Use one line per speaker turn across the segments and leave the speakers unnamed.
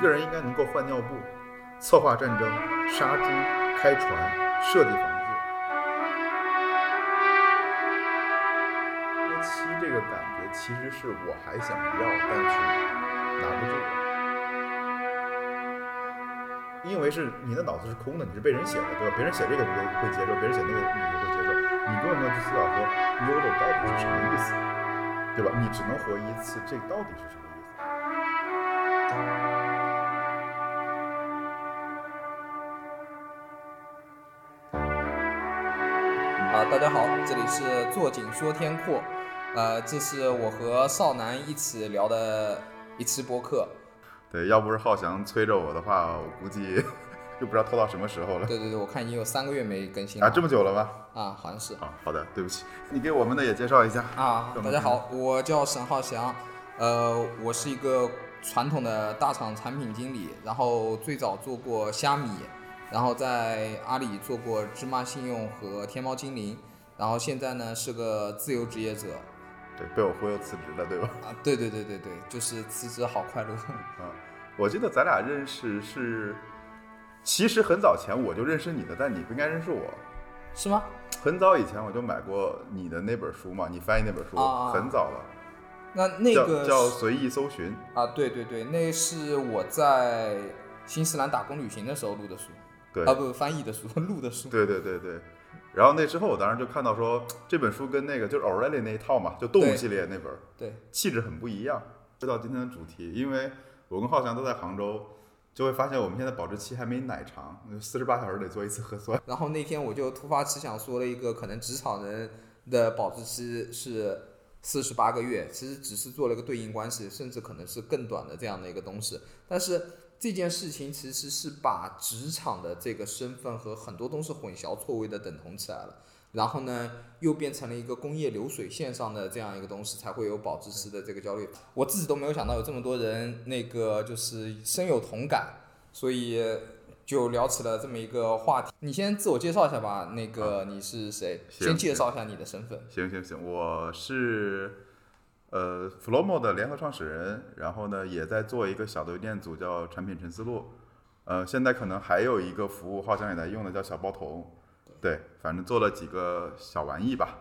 一个人应该能够换尿布、策划战争、杀猪、开船、设计房子。多妻这个感觉其实是我还想要，但是拿不住。因为是你的脑子是空的，你是被人写的，对吧？别人写这个你就会接受，别人写那个你就会接受，你根本没有去思考说 YOLO 到底是什么意思，对吧？你只能活一次，这到底是什么
大家好，这里是坐井说天阔，呃，这是我和少南一起聊的一期播客。
对，要不是浩翔催着我的话，我估计 就不知道拖到什么时候了。
对对对，我看已经有三个月没更新了。
啊，这么久了吗？
啊，好像是。
啊，好的，对不起，你给我们的也介绍一下。
啊，大家好，我叫沈浩翔，呃，我是一个传统的大厂产品经理，然后最早做过虾米，然后在阿里做过芝麻信用和天猫精灵，然后现在呢是个自由职业者。
对，被我忽悠辞职了，对吧？
啊，对对对对对，就是辞职好快乐。
啊，我记得咱俩认识是，其实很早前我就认识你的，但你不应该认识我。
是吗？
很早以前我就买过你的那本书嘛，你翻译那本书，
啊
很早了，
那那个
叫叫随意搜寻。
啊，对对对，那是我在新西兰打工旅行的时候录的书，
对，
啊不翻译的书，录的书。
对对对对。然后那之后，我当时就看到说 这本书跟那个就是 O'Reilly 那一套嘛，就动物系列那本，
对，
气质很不一样。回到今天的主题，因为我跟浩翔都在杭州，就会发现我们现在保质期还没奶长，四十八小时得做一次核酸。
然后那天我就突发奇想说了一个可能职场人的保质期是四十八个月，其实只是做了一个对应关系，甚至可能是更短的这样的一个东西。但是这件事情其实是把职场的这个身份和很多东西混淆错位的等同起来了。然后呢，又变成了一个工业流水线上的这样一个东西，才会有保质期的这个焦虑。我自己都没有想到有这么多人那个就是深有同感，所以就聊起了这么一个话题。你先自我介绍一下吧，那个你是谁？先介绍一下你的身份。
行行行，我是呃 Flomo 的联合创始人，然后呢也在做一个小的微店组叫产品陈思路，呃现在可能还有一个服务，好像也在用的叫小包头，对，反正做了几个小玩意吧。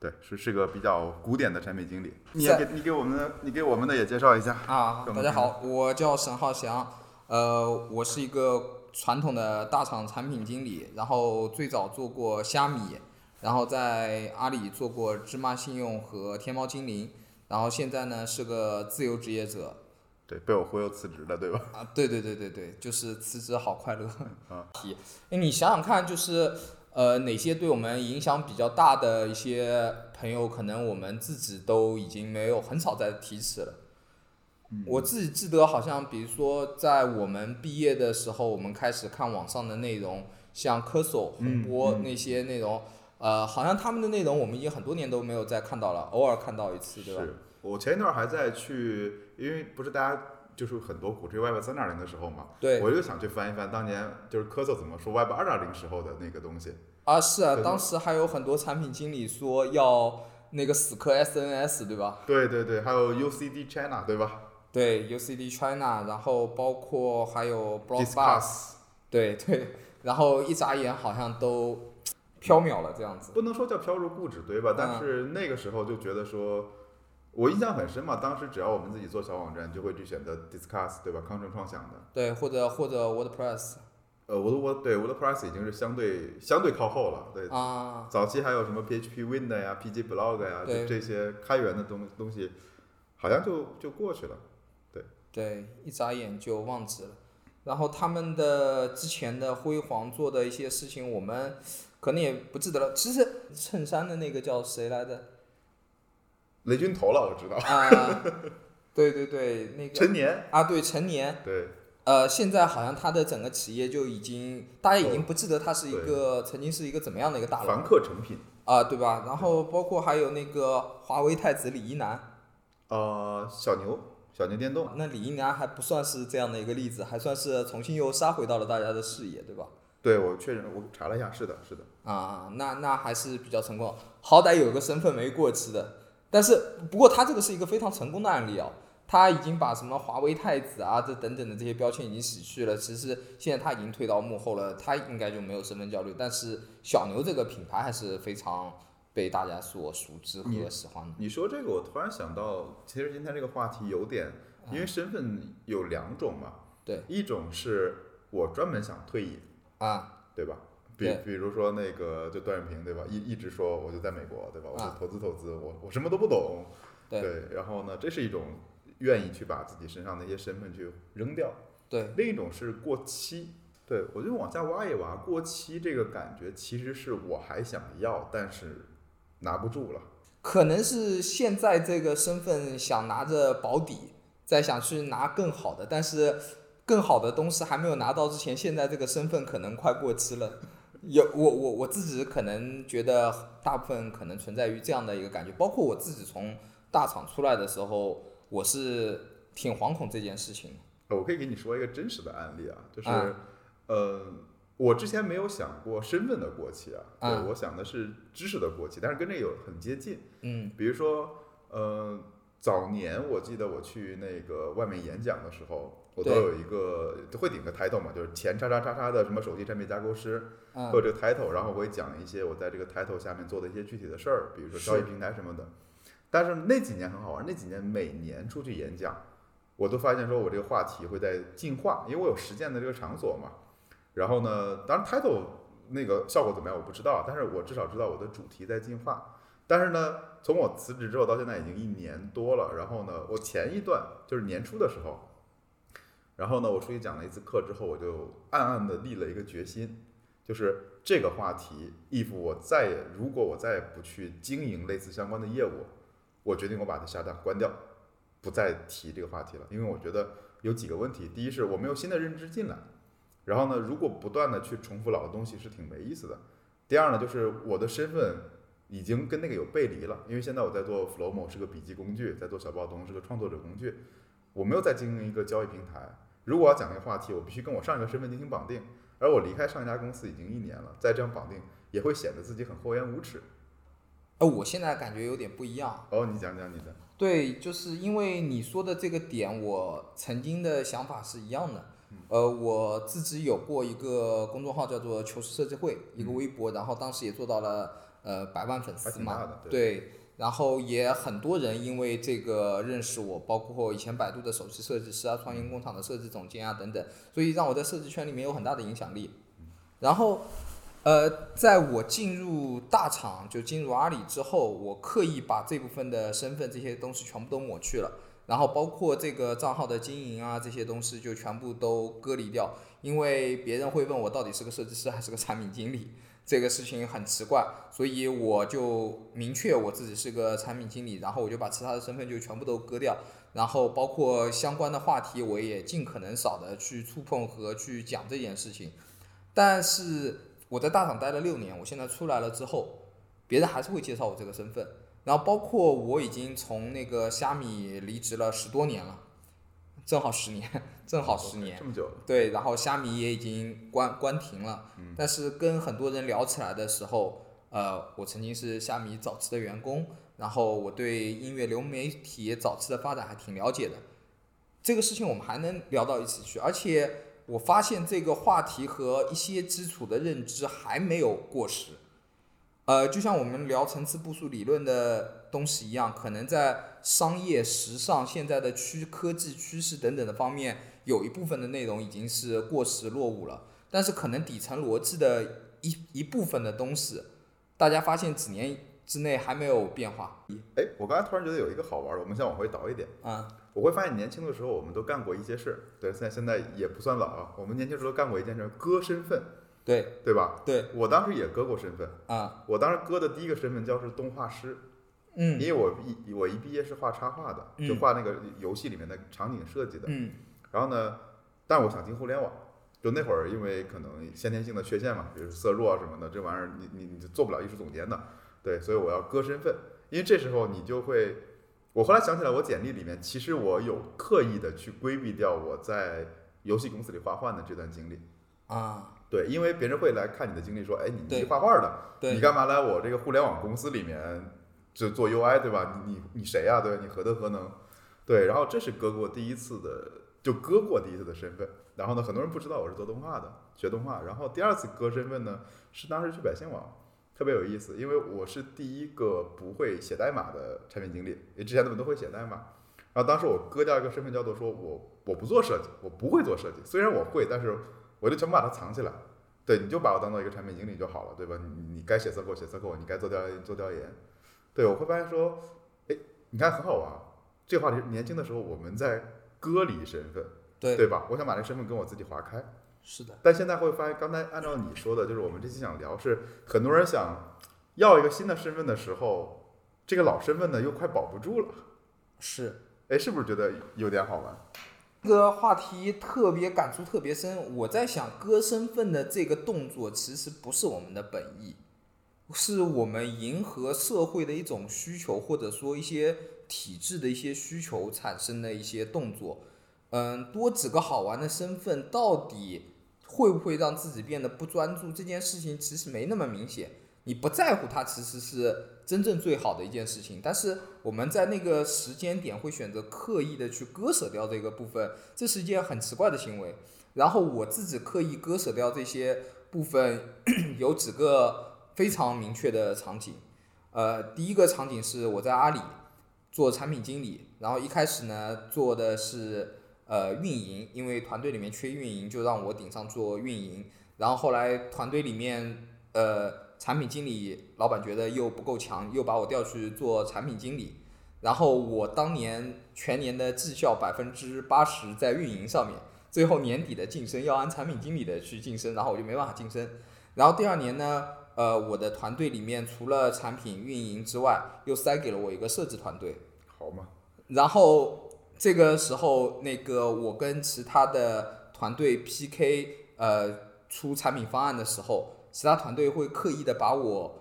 对，是是个比较古典的产品经理。你也给你给我们的，你给我们的也介绍一下。
啊，大家好，我叫沈浩翔，呃，我是一个传统的大厂产品经理，然后最早做过虾米，然后在阿里做过芝麻信用和天猫精灵，然后现在呢是个自由职业者。
对，被我忽悠辞职了，对吧？
啊，对对对对对，就是辞职好快乐。
啊
题，哎，你想想看，就是呃，哪些对我们影响比较大的一些朋友，可能我们自己都已经没有很少再提起了。我自己记得好像，比如说在我们毕业的时候，我们开始看网上的内容，像科索、红播
嗯嗯
那些内容，呃，好像他们的内容我们已经很多年都没有再看到了，偶尔看到一次，对吧？
是我前一段还在去，因为不是大家就是很多鼓吹 Web 三点零的时候嘛，
对
我就想去翻一翻当年就是科索怎么说 Web 二点零时候的那个东西。
啊，是啊，当时还有很多产品经理说要那个死磕 SNS，对吧？
对对对，还有 UCD China 对吧
对，UCD China，然后包括还有
Blockbuster，？Discuss
对对，然后一眨眼好像都缥缈了这样子。
不能说叫飘入故纸堆吧，但是那个时候就觉得说，我印象很深嘛，当时只要我们自己做小网站，就会去选择 Discuss 对吧？康城创想的。
对，或者或者 WordPress
呃，我的我对 WordPress 已经是相对相对靠后了，对。
啊，
早期还有什么 PHP Wind 呀、PG Blog 呀，
对
就这些开源的东东西，好像就就过去了。
对对，一眨眼就忘记了。然后他们的之前的辉煌做的一些事情，我们可能也不记得了。其实衬衫的那个叫谁来着？
雷军投了，我知道。
啊，对对对，那个
陈年，
啊，对，陈年。
对
呃，现在好像他的整个企业就已经，大家已经不记得他是一个曾经是一个怎么样的一个大佬
凡客诚品，
啊、对吧？然后包括还有那个华为太子李一男，
呃，小牛，小牛电动，
那李一男还不算是这样的一个例子，还算是重新又杀回到了大家的视野，对吧？
对我确认，我查了一下，是的，是的。
啊，那那还是比较成功，好歹有个身份没过期的。但是不过他这个是一个非常成功的案例啊。他已经把什么华为太子啊这等等的这些标签已经洗去了，其实现在他已经退到幕后了，他应该就没有身份焦虑。但是小牛这个品牌还是非常被大家所熟知和喜欢的。
你说这个，我突然想到，其实今天这个话题有点，因为身份有两种嘛，
对，
一种是我专门想退隐，
啊，
对吧？比比如说那个就段永平对吧？一一直说我就在美国对吧？我就
啊
投资投资，我我什么都不懂，
对
然后呢，这是一种愿意去把自己身上的一些身份去扔掉。
对，
另一种是过期。对我就往下挖一挖，过期这个感觉其实是我还想要，但是拿不住了。
可能是现在这个身份想拿着保底，再想去拿更好的，但是更好的东西还没有拿到之前，现在这个身份可能快过期了。有我我我自己可能觉得大部分可能存在于这样的一个感觉，包括我自己从大厂出来的时候，我是挺惶恐这件事情
我可以给你说一个真实的案例啊，就是，
嗯
呃，我之前没有想过身份的过期啊，对、
啊
我想的是知识的过期，但是跟这有很接近。
嗯
比如说，呃，早年我记得我去那个外面演讲的时候，我都有一个会顶个 title 嘛，就是前叉叉叉叉的什么手机产品架构师，会有
嗯
这个 title，然后我会讲一些我在这个 title 下面做的一些具体的事儿，比如说交易平台什么的。但是那几年很好玩，那几年每年出去演讲，我都发现说我这个话题会在进化，因为我有实践的这个场所嘛。然后呢，当然 title 那个效果怎么样我不知道，但是我至少知道我的主题在进化。但是呢，从我辞职之后到现在已经一年多了，然后呢，我前一段就是年初的时候，然后呢，我出去讲了一次课之后，我就暗暗的立了一个决心，就是这个话题，if 我再也如果我再也不去经营类似相关的业务，我决定我把它下单关掉，不再提这个话题了，因为我觉得有几个问题，第一是我没有新的认知进来，然后呢，如果不断的去重复老的东西是挺没意思的。第二呢，就是我的身份已经跟那个有背离了，因为现在我在做 Flowmo 是个笔记工具，在做小报童是个创作者工具，我没有在经营一个交易平台。如果我要讲这个话题，我必须跟我上一个身份进行绑定，而我离开上一家公司已经一年了，再这样绑定也会显得自己很厚颜无耻。
呃，我现在感觉有点不一样。
哦，你讲讲你的，
对，就是因为你说的这个点，我曾经的想法是一样的。呃，我自己有过一个公众号叫做“求是设计会”，一个微博，然后当时也做到了呃百万粉丝嘛。
对，
然后也很多人因为这个认识我，包括以前百度的首席设计师啊、创新工厂的设计总监啊等等，所以让我在设计圈里面有很大的影响力。然后，呃，在我进入大厂就进入阿里之后，我刻意把这部分的身份这些东西全部都抹去了，然后包括这个账号的经营啊这些东西就全部都割离掉，因为别人会问我到底是个设计师还是个产品经理。这个事情很奇怪，所以我就明确我自己是个产品经理，然后我就把其他的身份就全部都割掉，然后包括相关的话题我也尽可能少的去触碰和去讲这件事情。但是我在大厂待了六年，我现在出来了之后，别人还是会介绍我这个身份，然后包括我已经从那个虾米离职了十多年了，正好十年，正好十年。
这么久了，
对，然后虾米也已经关关停了，但是跟很多人聊起来的时候，呃，我曾经是虾米早期的员工，然后我对音乐流媒体早期的发展还挺了解的，这个事情我们还能聊到一起去，而且我发现这个话题和一些基础的认知还没有过时，呃，就像我们聊层次步数理论的东西一样，可能在商业、时尚、现在的趋科技趋势等等的方面，有一部分的内容已经是过时落伍了，但是可能底层逻辑的一一部分的东西，大家发现几年之内还没有变化。
哎，我刚才突然觉得有一个好玩的，我们先往回倒一点。
啊、
我会发现年轻的时候我们都干过一些事儿，对，现在现在也不算老啊。我们年轻时候干过一件事儿，割身份，
对
对吧？
对
我当时也割过身份，
啊，
我当时割的第一个身份叫是动画师，
嗯。
因为我一我一毕业是画插画的，就
嗯。
画那个游戏里面的场景设计的。
嗯。
然后呢，但我想进互联网，就那会儿因为可能先天性的缺陷嘛，比如色弱啊什么的，这玩意儿你你你就做不了艺术总监的，对，所以我要割身份，因为这时候你就会，我后来想起来，我简历里面其实我有刻意的去规避掉我在游戏公司里画画的这段经历，
啊，
对，因为别人会来看你的经历，说，哎，你
对
你画画的，你干嘛来我这个互联网公司里面就做 UI 对吧？你你你谁呀、对？你何德何能？对，然后这是割过第一次的，就割过第一次的身份。然后呢，很多人不知道我是做动画的，学动画。然后第二次割身份呢，是当时去百姓网，特别有意思，因为我是第一个不会写代码的产品经理，因为之前他们都会写代码。然后当时我割掉一个身份，叫做说我我不做设计，我不会做设计。虽然我会，但是我就全部把它藏起来。对，你就把我当做一个产品经理就好了，对吧？你你该写测扣写测扣，你该做调研做调研。对，我会发现说，哎，你看很好玩。这个话题年轻的时候我们在割离身份，
对
对吧？我想把这身份跟我自己划开。
是的，
但现在会发现，刚才按照你说的，就是我们这期想聊是很多人想要一个新的身份的时候，这个老身份呢又快保不住了。
是。
哎，是不是觉得有点好玩？
这个话题特别感触特别深。我在想，割身份的这个动作其实不是我们的本意，是我们迎合社会的一种需求，或者说一些体制的一些需求产生的一些动作。嗯，多几个好玩的身份，到底会不会让自己变得不专注？这件事情其实没那么明显。你不在乎它，其实是。真正最好的一件事情，但是我们在那个时间点会选择刻意的去割舍掉这个部分，这是一件很奇怪的行为。然后我自己刻意割舍掉这些部分，有几个非常明确的场景。呃，第一个场景是我在阿里做产品经理，然后一开始呢做的是呃运营，因为团队里面缺运营，就让我顶上做运营。然后后来团队里面呃。产品经理老板觉得又不够强，又把我调去做产品经理。然后我当年全年的绩效百分之八十在运营上面，最后年底的晋升要按产品经理的去晋升，然后我就没办法晋升。然后第二年呢，呃，我的团队里面除了产品运营之外，又塞给了我一个设计团队。
好嘛。
然后这个时候，那个我跟其他的团队 PK，呃，出产品方案的时候。其他团队会刻意的把我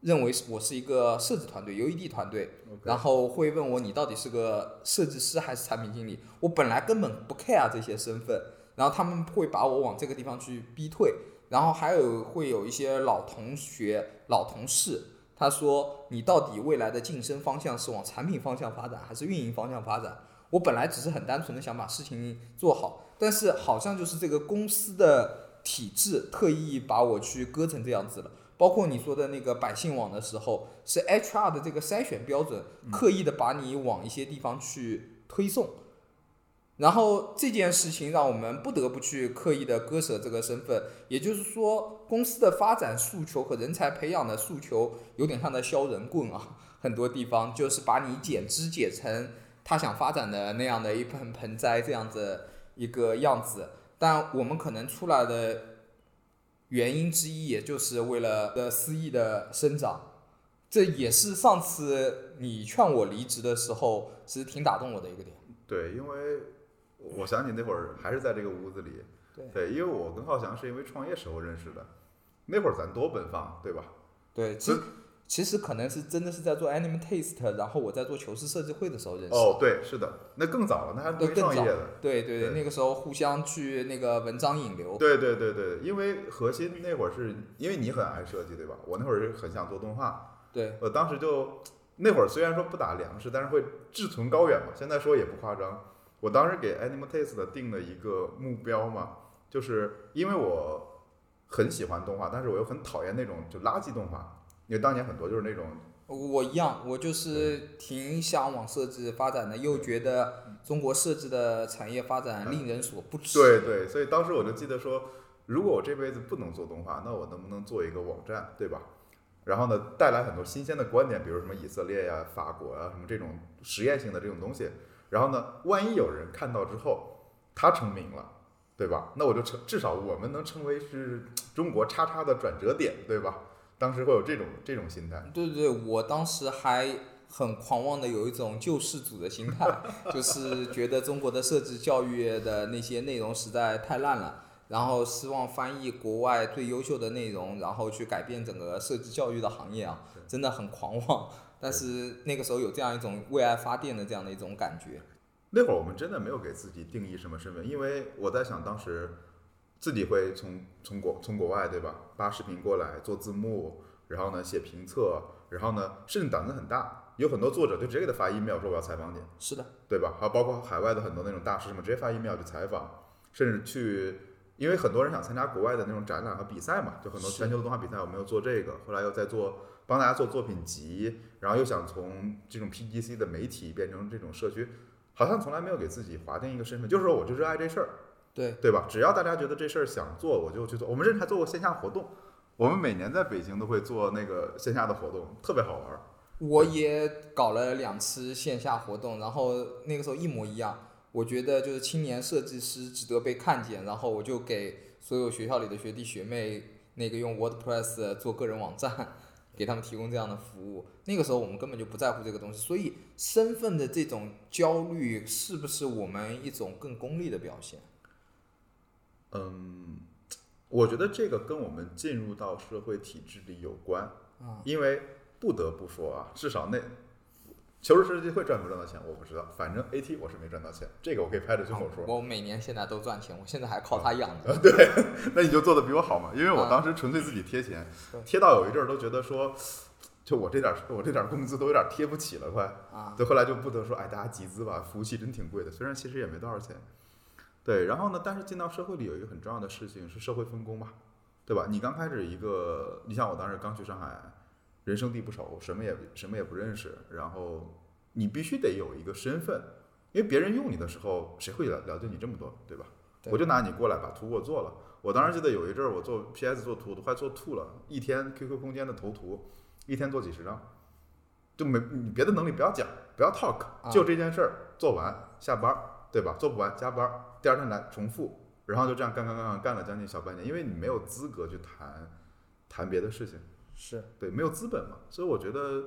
认为我是一个设计团队、UED 团队，然后会问我你到底是个设计师还是产品经理？我本来根本不 care 这些身份，然后他们会把我往这个地方去逼退。然后还有会有一些老同学、老同事，他说你到底未来的晋升方向是往产品方向发展还是运营方向发展？我本来只是很单纯的想把事情做好，但是好像就是这个公司的。体制特意把我去割成这样子了，包括你说的那个百姓网的时候，是 HR 的这个筛选标准，刻意的把你往一些地方去推送，然后这件事情让我们不得不去刻意的割舍这个身份，也就是说，公司的发展诉求和人才培养的诉求有点像在削人棍啊，很多地方就是把你剪枝剪成他想发展的那样的一盆盆栽这样子一个样子。但我们可能出来的原因之一，也就是为了的私益的生长，这也是上次你劝我离职的时候，其实挺打动我的一个点。
对，因为我想起那会儿还是在这个屋子里，对，因为我跟浩翔是因为创业时候认识的，那会儿咱多奔放，对吧？
对，其实。其实可能是真的是在做 Anime Taste，然后我在做球市设计会的时候认识。
哦，对，是的，那更早了，那还没创业
的。对对对，那个时候互相去那个文章引流。
对对对对，因为核心那会儿是因为你很爱设计，对吧？我那会儿是很想做动画。
对。
我当时就那会儿虽然说不打粮食，但是会志存高远嘛。现在说也不夸张。我当时给 Animal Taste 定了一个目标嘛，就是因为我很喜欢动画，但是我又很讨厌那种就垃圾动画。因为当年很多就是那种，
我一样，我就是挺向往设计发展的，又觉得中国设计的产业发展令人所不齿。
对对，所以当时我就记得说，如果我这辈子不能做动画，那我能不能做一个网站，对吧？然后呢，带来很多新鲜的观点，比如什么以色列呀、法国啊，什么这种实验性的这种东西。然后呢，万一有人看到之后，他成名了，对吧？那我就成，至少我们能成为是中国叉叉的转折点，对吧？当时会有这种这种心态，
对对对，我当时还很狂妄的有一种救世主的心态，就是觉得中国的设计教育的那些内容实在太烂了，然后希望翻译国外最优秀的内容，然后去改变整个设计教育的行业啊，真的很狂妄。但是那个时候有这样一种为爱发电的这样的一种感觉。
那会儿我们真的没有给自己定义什么身份，因为我在想当时。自己会从从国从国外对吧，扒视频过来做字幕，然后呢写评测，然后呢甚至胆子很大，有很多作者就直接给他发 email 说我要采访你，
是的，
对吧？还有包括海外的很多那种大师什么，直接发 email 去采访，甚至去，因为很多人想参加国外的那种展览和比赛嘛，就很多全球的动画比赛，我们又做这个，后来又在做帮大家做作品集，然后又想从这种 PGC 的媒体变成这种社区，好像从来没有给自己划定一个身份，就是说我就热爱这事儿，
对，
对吧？只要大家觉得这事儿想做，我就去做。我们甚至还做过线下活动，我们每年在北京都会做那个线下的活动，特别好玩儿。
我也搞了两次线下活动，然后那个时候一模一样。我觉得就是青年设计师值得被看见，然后我就给所有学校里的学弟学妹那个用 WordPress 做个人网站，给他们提供这样的服务。那个时候我们根本就不在乎这个东西，所以身份的这种焦虑是不是我们一种更功利的表现？
嗯，我觉得这个跟我们进入到社会体制里有关，
啊，
因为不得不说啊，至少那求职设计会赚不赚到钱我不知道，反正 AT 我是没赚到钱，这个我可以拍着胸口说。
我每年现在都赚钱，我现在还靠他养着。
对 那你就做的比我好嘛，因为我
啊
当时纯粹自己贴钱
对，
贴到有一阵儿都觉得说，就我这点儿我这点儿工资都有点儿贴不起了，快。
啊，
对，后来就不得说，哎，大家集资吧，服务器真挺贵的，虽然其实也没多少钱。对，然后呢，但是进到社会里有一个很重要的事情是社会分工嘛，对吧？你刚开始一个，你像我当时刚去上海，人生地不熟，什么也什么也不认识，然后你必须得有一个身份，因为别人用你的时候，谁会了了解你这么多，对吧？
对
我就拿你过来把图给我做了。我当时记得有一阵儿我做 PS 做图都快做吐了，一天 QQ 空间的头图，一天做几十张，就没你别的能力不要讲，不要 talk，
啊
就这件事儿做完下班儿，对吧？做不完加班儿，第二天来重复，然后就这样干干干干干了将近小半年，因为你没有资格去谈谈别的事情，
是
对，没有资本嘛，所以我觉得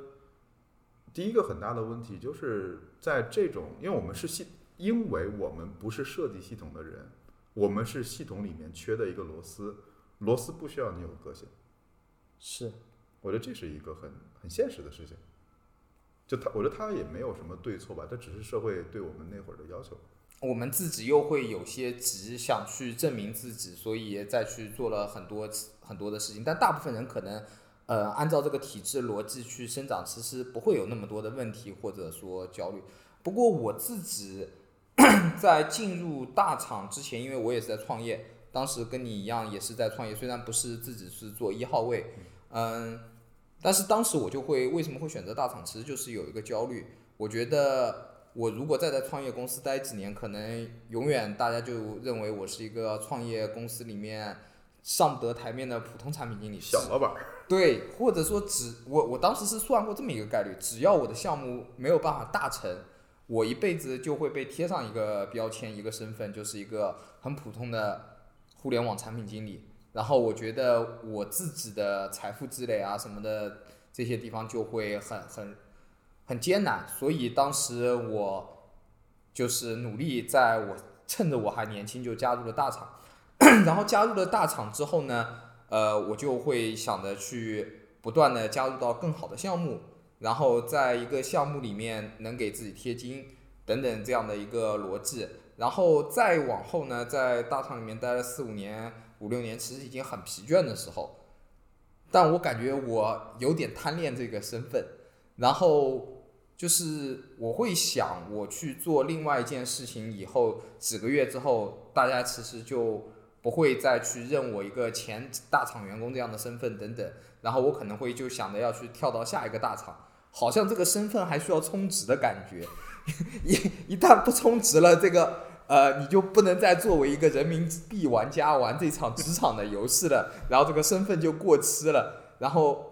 第一个很大的问题就是在这种，因为我们是系，因为我们不是设计系统的人，我们是系统里面缺的一个螺丝，螺丝不需要你有个性。
是，
我觉得这是一个很很现实的事情。就他，我觉得他也没有什么对错吧，这只是社会对我们那会儿的要求。
我们自己又会有些急，想去证明自己，所以再去做了很多很多的事情。但大部分人可能，呃，按照这个体制逻辑去生长，其实不会有那么多的问题或者说焦虑。不过我自己 在进入大厂之前，因为我也是在创业，当时跟你一样也是在创业，虽然不是自己是做一号位，嗯，但是当时我就会为什么会选择大厂，其实就是有一个焦虑，我觉得。我如果再在创业公司待几年，可能永远大家就认为我是一个创业公司里面上不得台面的普通产品经理。
小老板，
对，或者说只我我当时是算过这么一个概率，只要我的项目没有办法大成，我一辈子就会被贴上一个标签，一个身份，就是一个很普通的互联网产品经理。然后我觉得我自己的财富积累啊什么的这些地方就会很很很艰难，所以当时我就是努力，在我趁着我还年轻就加入了大厂，然后加入了大厂之后呢，呃，我就会想着去不断的加入到更好的项目，然后在一个项目里面能给自己贴金等等这样的一个逻辑，然后再往后呢，在大厂里面待了四五年、五六年，其实已经很疲倦的时候，但我感觉我有点贪恋这个身份，然后就是我会想，我去做另外一件事情以后，几个月之后，大家其实就不会再去认我一个前大厂员工这样的身份等等，然后我可能会就想着要去跳到下一个大厂，好像这个身份还需要充值的感觉，一一旦不充值了，这个呃你就不能再作为一个人民币玩家玩这场职场的游戏了，然后这个身份就过期了，然后。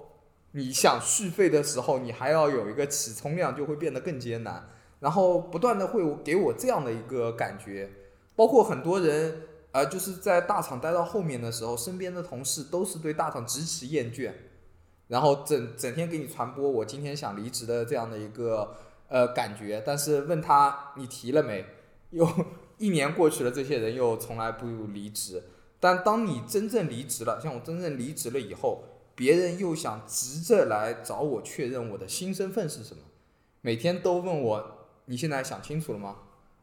你想续费的时候，你还要有一个起充量，就会变得更艰难。然后不断的会给我这样的一个感觉，包括很多人，呃，就是在大厂待到后面的时候，身边的同事都是对大厂极其厌倦，然后整整天给你传播我今天想离职的这样的一个呃感觉。但是问他你提了没，又一年过去了，这些人又从来不离职。但当你真正离职了，像我真正离职了以后。别人又想急着来找我确认我的新身份是什么，每天都问我你现在想清楚了吗？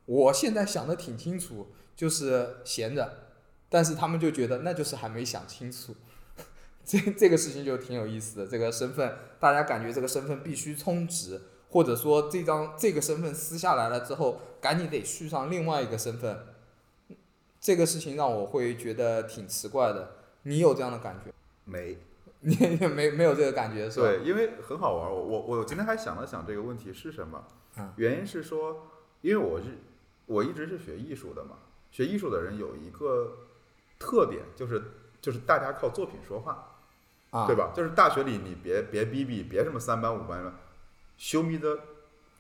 我现在想的挺清楚，就是闲着，但是他们就觉得那就是还没想清楚，这这个事情就挺有意思的。这个身份，大家感觉这个身份必须充值，或者说这张这个身份撕下来了之后，赶紧得续上另外一个身份，这个事情让我会觉得挺奇怪的。你有这样的感觉？
没，
你也没没有这个感觉是吧？
对，因为很好玩儿。我我我今天还想了想这个问题是什么，
嗯
原因是说，因为我是我一直是学艺术的嘛，学艺术的人有一个特点，就是就是大家靠作品说话，
啊，
对吧？就是大学里你别别逼逼，别什么三班五班的，show me the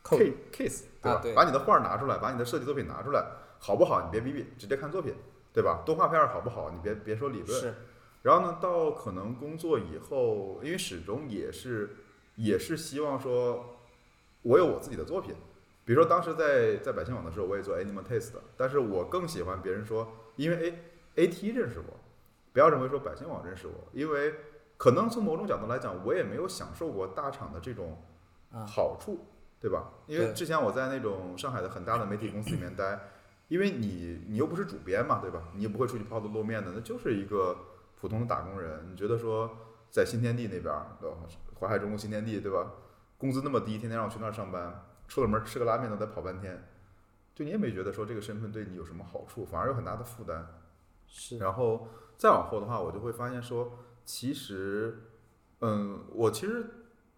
case case，对吧？
啊对
把你的画拿出来，把你的设计作品拿出来，好不好？你别逼逼，直接看作品，对吧？动画片好不好？你别别说理论。
是
然后呢，到可能工作以后，因为始终也是也是希望说，我有我自己的作品。比如说当时在在百姓网的时候，我也做 Animal Taste，但是我更喜欢别人说，因为 A A T 认识我，不要认为说百姓网认识我，因为可能从某种角度来讲，我也没有享受过大厂的这种
啊
好处，对吧？因为之前我在那种上海的很大的媒体公司里面待，因为你你又不是主编嘛，对吧？你也不会出去抛头露面的，那就是一个普通的打工人。你觉得说在新天地那边儿，对吧？淮海中路新天地，对吧？工资那么低，天天让我去那儿上班，出了门吃个拉面都得跑半天，就你也没觉得说这个身份对你有什么好处，反而有很大的负担。
是
然后再往后的话，我就会发现说，其实，嗯，我其实，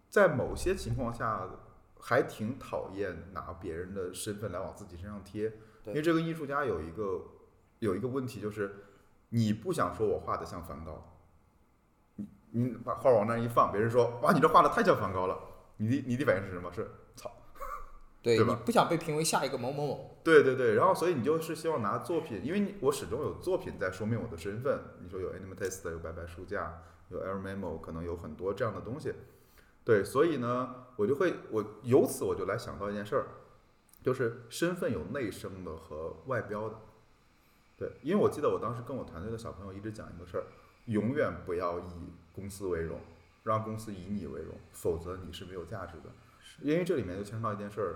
在某些情况下还挺讨厌拿别人的身份来往自己身上贴，
对
因为这个艺术家有一个有一个问题就是，你不想说我画的像梵高，你你把画往那儿一放，别人说哇你这画的太像梵高了，你的你的反应是什么？是操。对吧
你不想被评为下一个某某某，
对对对，然后所以你就是希望拿作品，因为你我始终有作品在说明我的身份。你说有 Animal Taste，有白白书架，有 Air Memo，可能有很多这样的东西。对，所以呢，我就会我由此我就来想到一件事儿，就是身份有内生的和外标的。对，因为我记得我当时跟我团队的小朋友一直讲一个事儿，永远不要以公司为荣，让公司以你为荣，否则你是没有价值的。因为这里面就牵扯到一件事儿，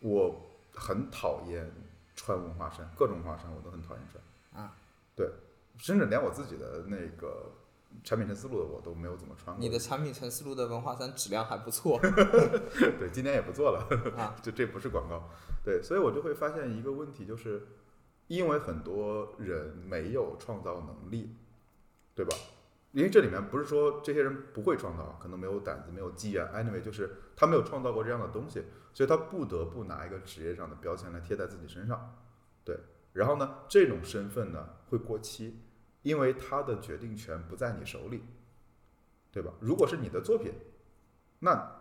我很讨厌穿文化衫，各种文化衫我都很讨厌穿。
啊，
对，甚至连我自己的那个产品陈思路的我都没有怎么穿过。
你的产品陈思路的文化衫质量还不错
对，今年也不做了。
啊，
就这不是广告，对，所以我就会发现一个问题，就是因为很多人没有创造能力，对吧？因为这里面不是说这些人不会创造，可能没有胆子、没有机缘，anyway，就是他没有创造过这样的东西，所以他不得不拿一个职业上的标签来贴在自己身上，对。然后呢，这种身份呢会过期，因为他的决定权不在你手里，对吧？如果是你的作品，那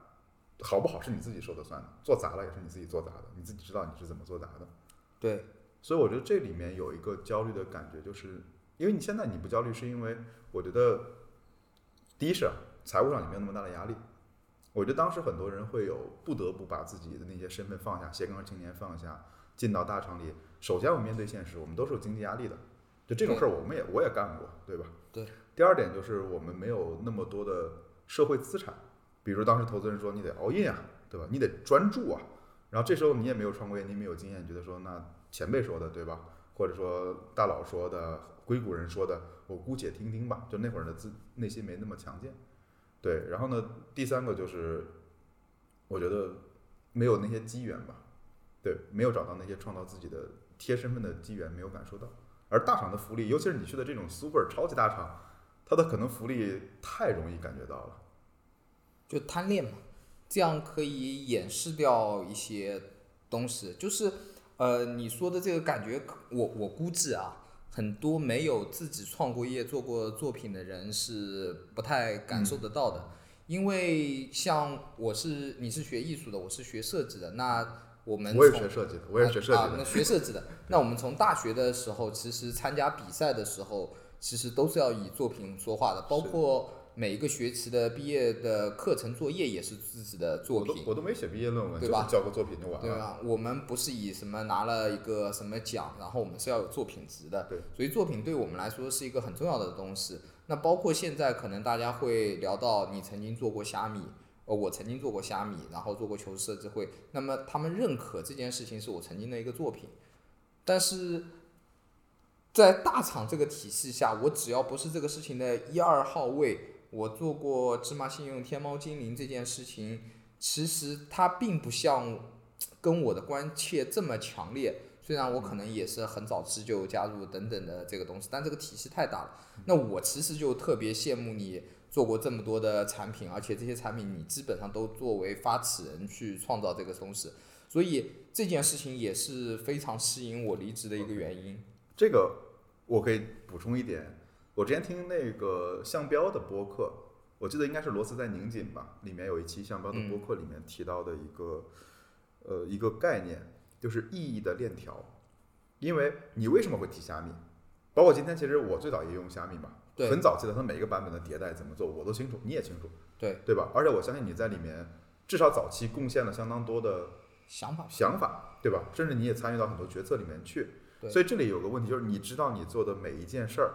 好不好是你自己说的算的，做砸了也是你自己做砸的，你自己知道你是怎么做砸的。
对，
所以我觉得这里面有一个焦虑的感觉，就是因为你现在你不焦虑，是因为我觉得第一是啊财务上你没有那么大的压力。我觉得当时很多人会有不得不把自己的那些身份放下，斜杠青年放下，进到大厂里。首先我们面对现实，我们都是有经济压力的，就这种事儿我们也我也干过，对吧？
对。
第二点就是我们没有那么多的社会资产，比如当时投资人说你得熬夜啊，对吧？你得专注啊。然后这时候你也没有创过业，你也没有经验，你觉得说那前辈说的对吧？或者说大佬说的、硅谷人说的，我姑且听听吧。就那会儿的自内心没那么强健。对，然后呢，第三个就是我觉得没有那些机缘吧，对，没有找到那些创造自己的贴身份的机缘，没有感受到。而大厂的福利，尤其是你去的这种 super 超级大厂，它的可能福利太容易感觉到了。
就贪恋嘛，这样可以掩饰掉一些东西。就是呃，你说的这个感觉，我我估计啊，很多没有自己创过业、做过作品的人是不太感受得到的。因为像我是你是学艺术的，我是学设计的，那我们
我也
从
学设计的，我也学设计
啊，那。学设计的。那我们从大学的时候，其实参加比赛的时候，其实都是要以作品说话的，包括每一个学期的毕业的课程作业也是自己的作
我都
品，
我都没写毕业论文，
对吧
交个作品就完了。
对吧？我们不是以什么拿了一个什么奖，然后我们是要有作品值的，
对，
所以作品对我们来说是一个很重要的东西。那包括现在可能大家会聊到你曾经做过虾米，呃，我曾经做过虾米，然后做过求设计会，那么他们认可这件事情是我曾经的一个作品，但是在大厂这个体系下，我只要不是这个事情的一二号位，我做过芝麻信用、天猫精灵这件事情，其实它并不像跟我的关切这么强烈。虽然我可能也是很早期就加入等等的这个东西，但这个体系太大了。那我其实就特别羡慕你做过这么多的产品，而且这些产品你基本上都作为发起人去创造这个东西，所以这件事情也是非常吸引我离职的一个原因。
这个我可以补充一点，我之前听那个向标的播客，我记得应该是罗斯在拧紧吧，里面有一期向标的播客里面提到的一个、呃一个概念，就是意义的链条。因为你为什么会提虾米？包括今天，其实我最早也用虾米嘛，
对
很早期的它每一个版本的迭代怎么做，我都清楚，你也清楚，
对
对吧？而且我相信你在里面至少早期贡献了相当多的
想法，
想法，对吧？甚至你也参与到很多决策里面去。
对
所以这里有个问题，就是你知道你做的每一件事儿，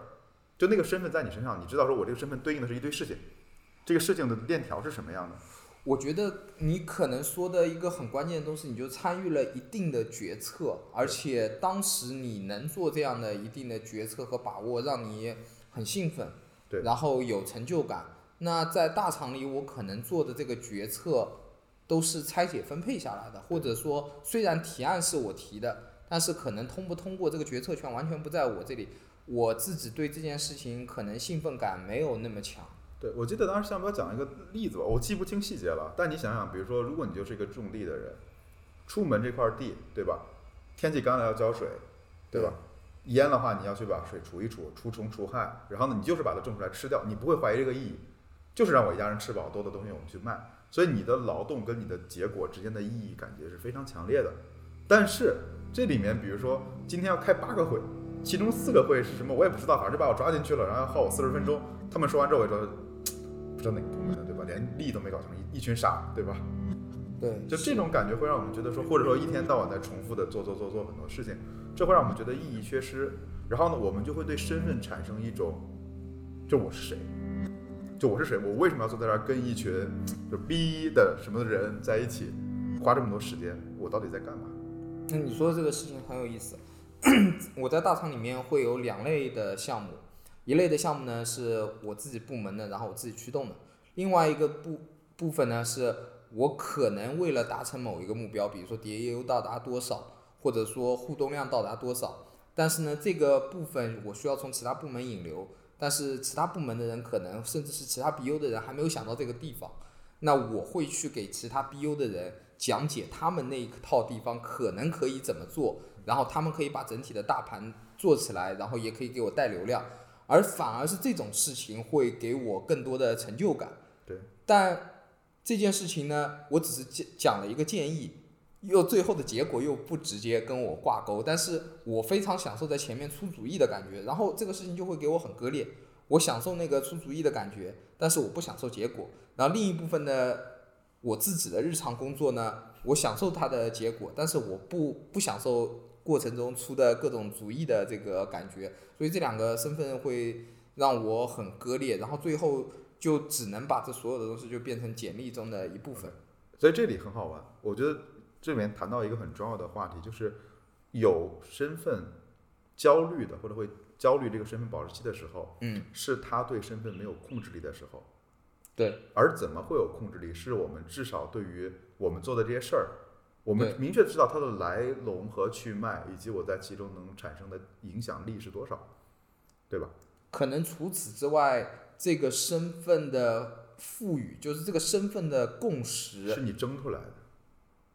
就那个身份在你身上，你知道说我这个身份对应的是一堆事情，这个事情的链条是什么样的？
我觉得你可能说的一个很关键的东西，你就参与了一定的决策，而且当时你能做这样的一定的决策和把握，让你很兴奋，
对
然后有成就感。那在大厂里，我可能做的这个决策都是拆解分配下来的，或者说虽然提案是我提的，但是可能通不通过这个决策权完全不在我这里，我自己对这件事情可能兴奋感没有那么强。
对，我记得当时向哥讲一个例子吧，我记不清细节了，但你想想，比如说，如果你就是一个种地的人，出门这块地，对吧？天气干了要浇水，对吧？淹的话，你要去把水除一除，除虫除害，然后呢，你就是把它种出来吃掉，你不会怀疑这个意义，就是让我一家人吃饱，多的东西我们去卖，所以你的劳动跟你的结果之间的意义感觉是非常强烈的。但是这里面，比如说今天要开八个会，其中四个会是什么我也不知道，反正就把我抓进去了，然后耗我四十分钟。他们说完之后，我就说不知道哪个部门的，对吧？连力都没搞成，一一群傻，对吧？
对，
就这种感觉会让我们觉得说，或者说一天到晚在重复的做做做做很多事情，这会让我们觉得意义缺失。然后呢，我们就会对身份产生一种，就我是谁，就我是谁，我为什么要坐在这儿跟一群就逼的什么的人在一起，花这么多时间，我到底在干嘛？
那你说的这个事情很有意思。我在大厂里面会有两类的项目，一类的项目呢是我自己部门的，然后我自己驱动的；另外一个部部分呢是我可能为了达成某一个目标，比如说 DAU 到达多少，或者说互动量到达多少，但是呢这个部分我需要从其他部门引流，但是其他部门的人可能甚至是其他 BU 的人还没有想到这个地方，那我会去给其他 BU 的人讲解他们那一套地方可能可以怎么做，然后他们可以把整体的大盘做起来，然后也可以给我带流量，而反而是这种事情会给我更多的成就感。
对，
但这件事情呢，我只是讲讲了一个建议，又最后的结果又不直接跟我挂钩，但是我非常享受在前面出主意的感觉，然后这个事情就会给我很割裂。我享受那个出主意的感觉，但是我不享受结果。然后另一部分呢，我自己的日常工作呢，我享受它的结果，但是我不不享受过程中出的各种主意的这个感觉，所以这两个身份会让我很割裂，然后最后就只能把这所有的东西就变成简历中的一部分。
所以这里很好玩，我觉得这里面谈到一个很重要的话题，就是有身份焦虑的，或者会焦虑这个身份保质期的时候，
嗯，
是他对身份没有控制力的时候。
对，
而怎么会有控制力？是我们至少对于我们做的这些事儿，我们明确知道它的来龙和去脉，以及我在其中能产生的影响力是多少，对吧？
可能除此之外，这个身份的赋予，就是这个身份的共识，
是你争出来的。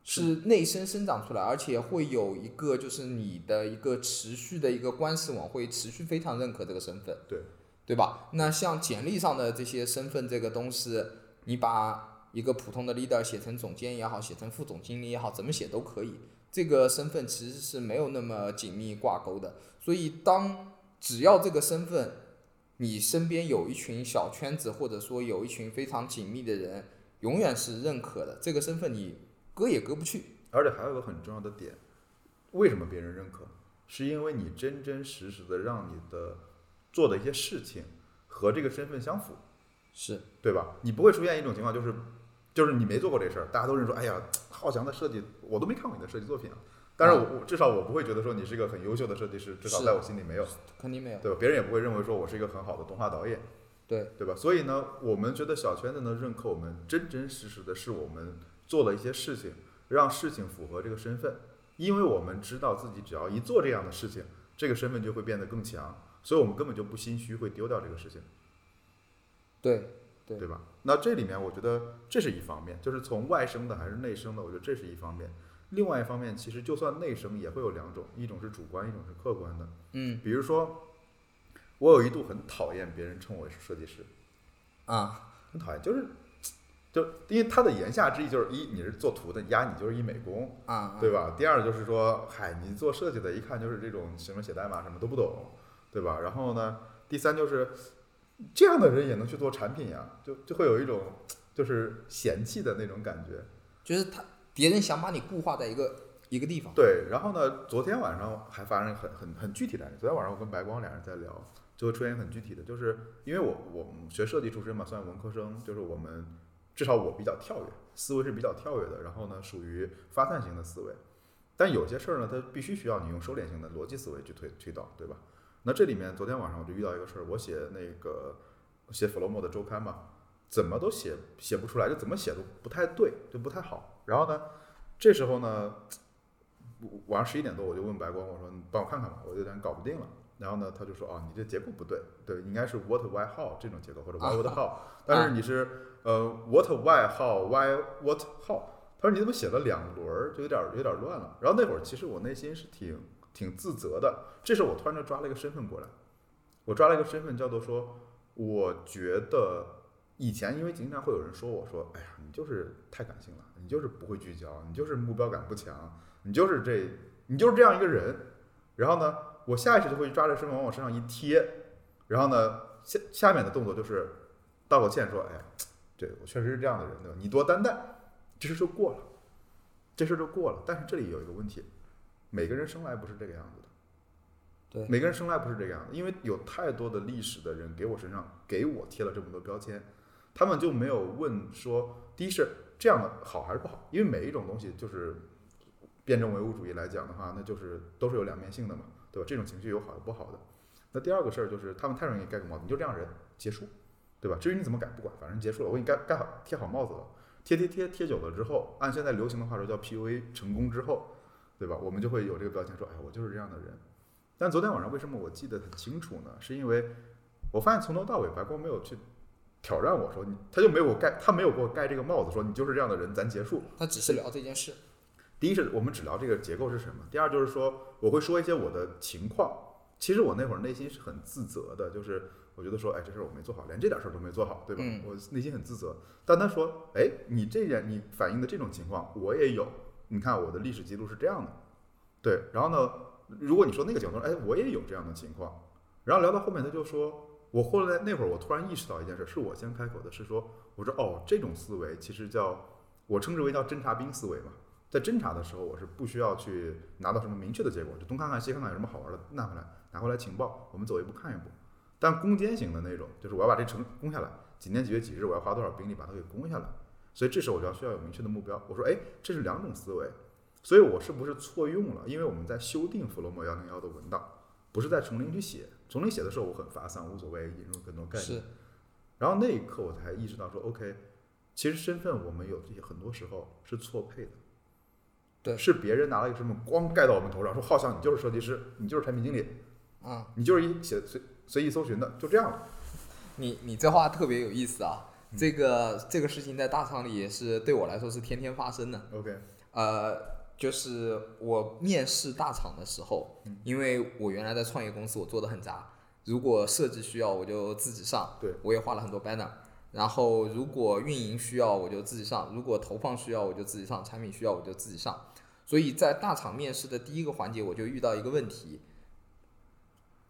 是内生生长出来，而且会有一个就是你的一个持续的一个关系网，会持续非常认可这个身份，
对
对吧？那像简历上的这些身份这个东西，你把一个普通的 leader 写成总监也好，写成副总经理也好，怎么写都可以。这个身份其实是没有那么紧密挂钩的，所以当只要这个身份，你身边有一群小圈子，或者说有一群非常紧密的人，永远是认可的，这个身份你割也割不去。
而且还有个很重要的点，为什么别人认可？是因为你真真实实的让你的做的一些事情和这个身份相符，
是
对吧？你不会出现一种情况，就是就是你没做过这事儿，大家都认说，哎呀，浩翔的设计我都没看过你的设计作品啊。但是我我至少我不会觉得说你是一个很优秀的设计师，至少在我心里没有，
肯定没有。
对吧？别人也不会认为说我是一个很好的动画导演，
对
对吧？所以呢，我们觉得小圈子呢认可我们真真实实的是我们做了一些事情，让事情符合这个身份，因为我们知道自己只要一做这样的事情，这个身份就会变得更强，所以我们根本就不心虚会丢掉这个事情，
对对
对吧？那这里面我觉得这是一方面，就是从外生的还是内生的，我觉得这是一方面。另外一方面，其实就算内生也会有两种，一种是主观，一种是客观的。
嗯
比如说，我有一度很讨厌别人称我是设计师，
啊
很讨厌，就是就因为他的言下之意就是一你是做图的，压你就是一美工，
啊，
对吧？第二就是说，嗨，你做设计的，一看就是这种什么写代码什么都不懂，对吧？然后呢，第三就是这样的人也能去做产品呀，就就会有一种就是嫌弃的那种感觉。
就是他别人想把你固化在一个一个地方。
对，然后呢，昨天晚上还发生很很很具体的案例。昨天晚上我跟白光俩人在聊，就会出现很具体的，就是因为我我们学设计出身嘛，算文科生，就是我们至少我比较跳跃，思维是比较跳跃的，然后呢，属于发散型的思维。但有些事儿呢，它必须需要你用收敛型的逻辑思维去推推导，对吧？那这里面昨天晚上我就遇到一个事儿，我写那个写 Flomo 的周刊嘛，怎么都写写不出来，就怎么写都不太对，就不太好。然后呢，这时候呢，晚上十一点多我就问白光，我说你帮我看看吧，我有点搞不定了。然后呢，他就说哦，你这结构不对，对，应该是 what why how 这种结构或者 why what how，但是你是呃 what why how why what how，他说你怎么写了两轮儿，就有点有点乱了。然后那会儿其实我内心是挺挺自责的，这时候我突然就抓了一个身份过来，我抓了一个身份叫做说，我觉得以前因为经常会有人说我说，哎呀，你就是太感性了，你就是不会聚焦，你就是目标感不强，你就是这，你就是这样一个人。然后呢，我下意识就会抓着身份往我身上一贴，然后呢，下下面的动作就是道个歉，说，哎呀，对我确实是这样的人，对吧？你多担待，这事就过了，这事就过了。但是这里有一个问题，每个人生来不是这个样子的。
对
每个人生来不是这个样子，因为有太多的历史的人给我身上给我贴了这么多标签，他们就没有问说，第一是这样的好还是不好，因为每一种东西就是辩证唯物主义来讲的话，那就是都是有两面性的嘛，对吧？这种情绪有好有不好的。那第二个事儿就是他们太容易盖个帽子，你就这样人结束，对吧？至于你怎么改不管，反正结束了，我给你盖盖好贴好帽子了，贴贴贴贴久了之后，按现在流行的话说叫 PUA 成功之后，对吧？我们就会有这个标签说，哎，我就是这样的人。但昨天晚上为什么我记得很清楚呢？是因为我发现从头到尾白光没有去挑战我说你，他就没有盖，他没有给我盖这个帽子，说你就是这样的人，咱结束。
他只是聊这件事。
第一是我们只聊这个结构是什么，第二就是说我会说一些我的情况。其实我那会儿内心是很自责的，就是我觉得说，哎，这事儿我没做好，连这点事儿都没做好，对吧？
嗯
我内心很自责。但他说，哎，你这点你反映的这种情况我也有，你看我的历史记录是这样的，对。然后呢，如果你说那个角度，哎，我也有这样的情况。然后聊到后面，他就说，我后来那会儿我突然意识到一件事，是我先开口的，是说，我说哦，这种思维其实叫我称之为叫侦察兵思维嘛。在侦查的时候，我是不需要去拿到什么明确的结果，就东看看西看看有什么好玩的，拿回来拿回来情报，我们走一步看一步。但攻坚型的那种，就是我要把这城攻下来，几年几月几日，我要花多少兵力把它给攻下来。所以这时候我就要需要有明确的目标。我说，哎，这是两种思维，所以我是不是错用了？因为我们在修订弗洛莫幺零幺的文档，不是在从零去写。从零写的时候我很发散，无所谓，引入更多概念。
是，
然后那一刻我才意识到说，OK，其实身份我们有这些很多时候是错配的。
对
是别人拿了一个身份光盖到我们头上，说浩翔你就是设计师，你就是产品经理，
啊、
你就是一写随随意搜寻的，就这样了。
你你这话特别有意思啊。这个这个事情在大厂里也是对我来说是天天发生的。
OK，
呃，就是我面试大厂的时候，因为我原来在创业公司，我做的很杂。如果设计需要，我就自己上。
对，
我也画了很多 banner。然后如果运营需要，我就自己上；如果投放需要，我就自己上；产品需要，我就自己上。所以在大厂面试的第一个环节，我就遇到一个问题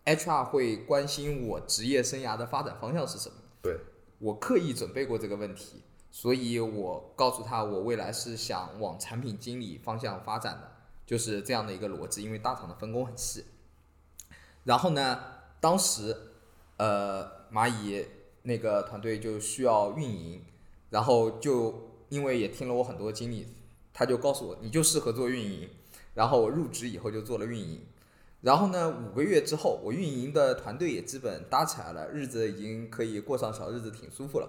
：HR 会关心我职业生涯的发展方向是什么。
对，
我刻意准备过这个问题，所以我告诉他，我未来是想往产品经理方向发展的，就是这样的一个逻辑。因为大厂的分工很细。然后呢，当时呃蚂蚁那个团队就需要运营，然后就因为也听了我很多经历，他就告诉我你就适合做运营。然后我入职以后就做了运营。然后呢，五个月之后，我运营的团队也基本搭起来了，日子已经可以过上小日子，挺舒服了。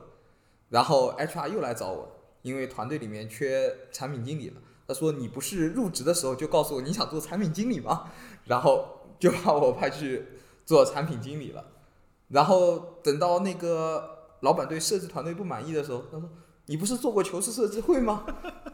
然后 HR 又来找我，因为团队里面缺产品经理了。他说你不是入职的时候就告诉我你想做产品经理吗？然后就把我派去做产品经理了。然后等到那个老板对设计团队不满意的时候，他说你不是做过求是设计会吗？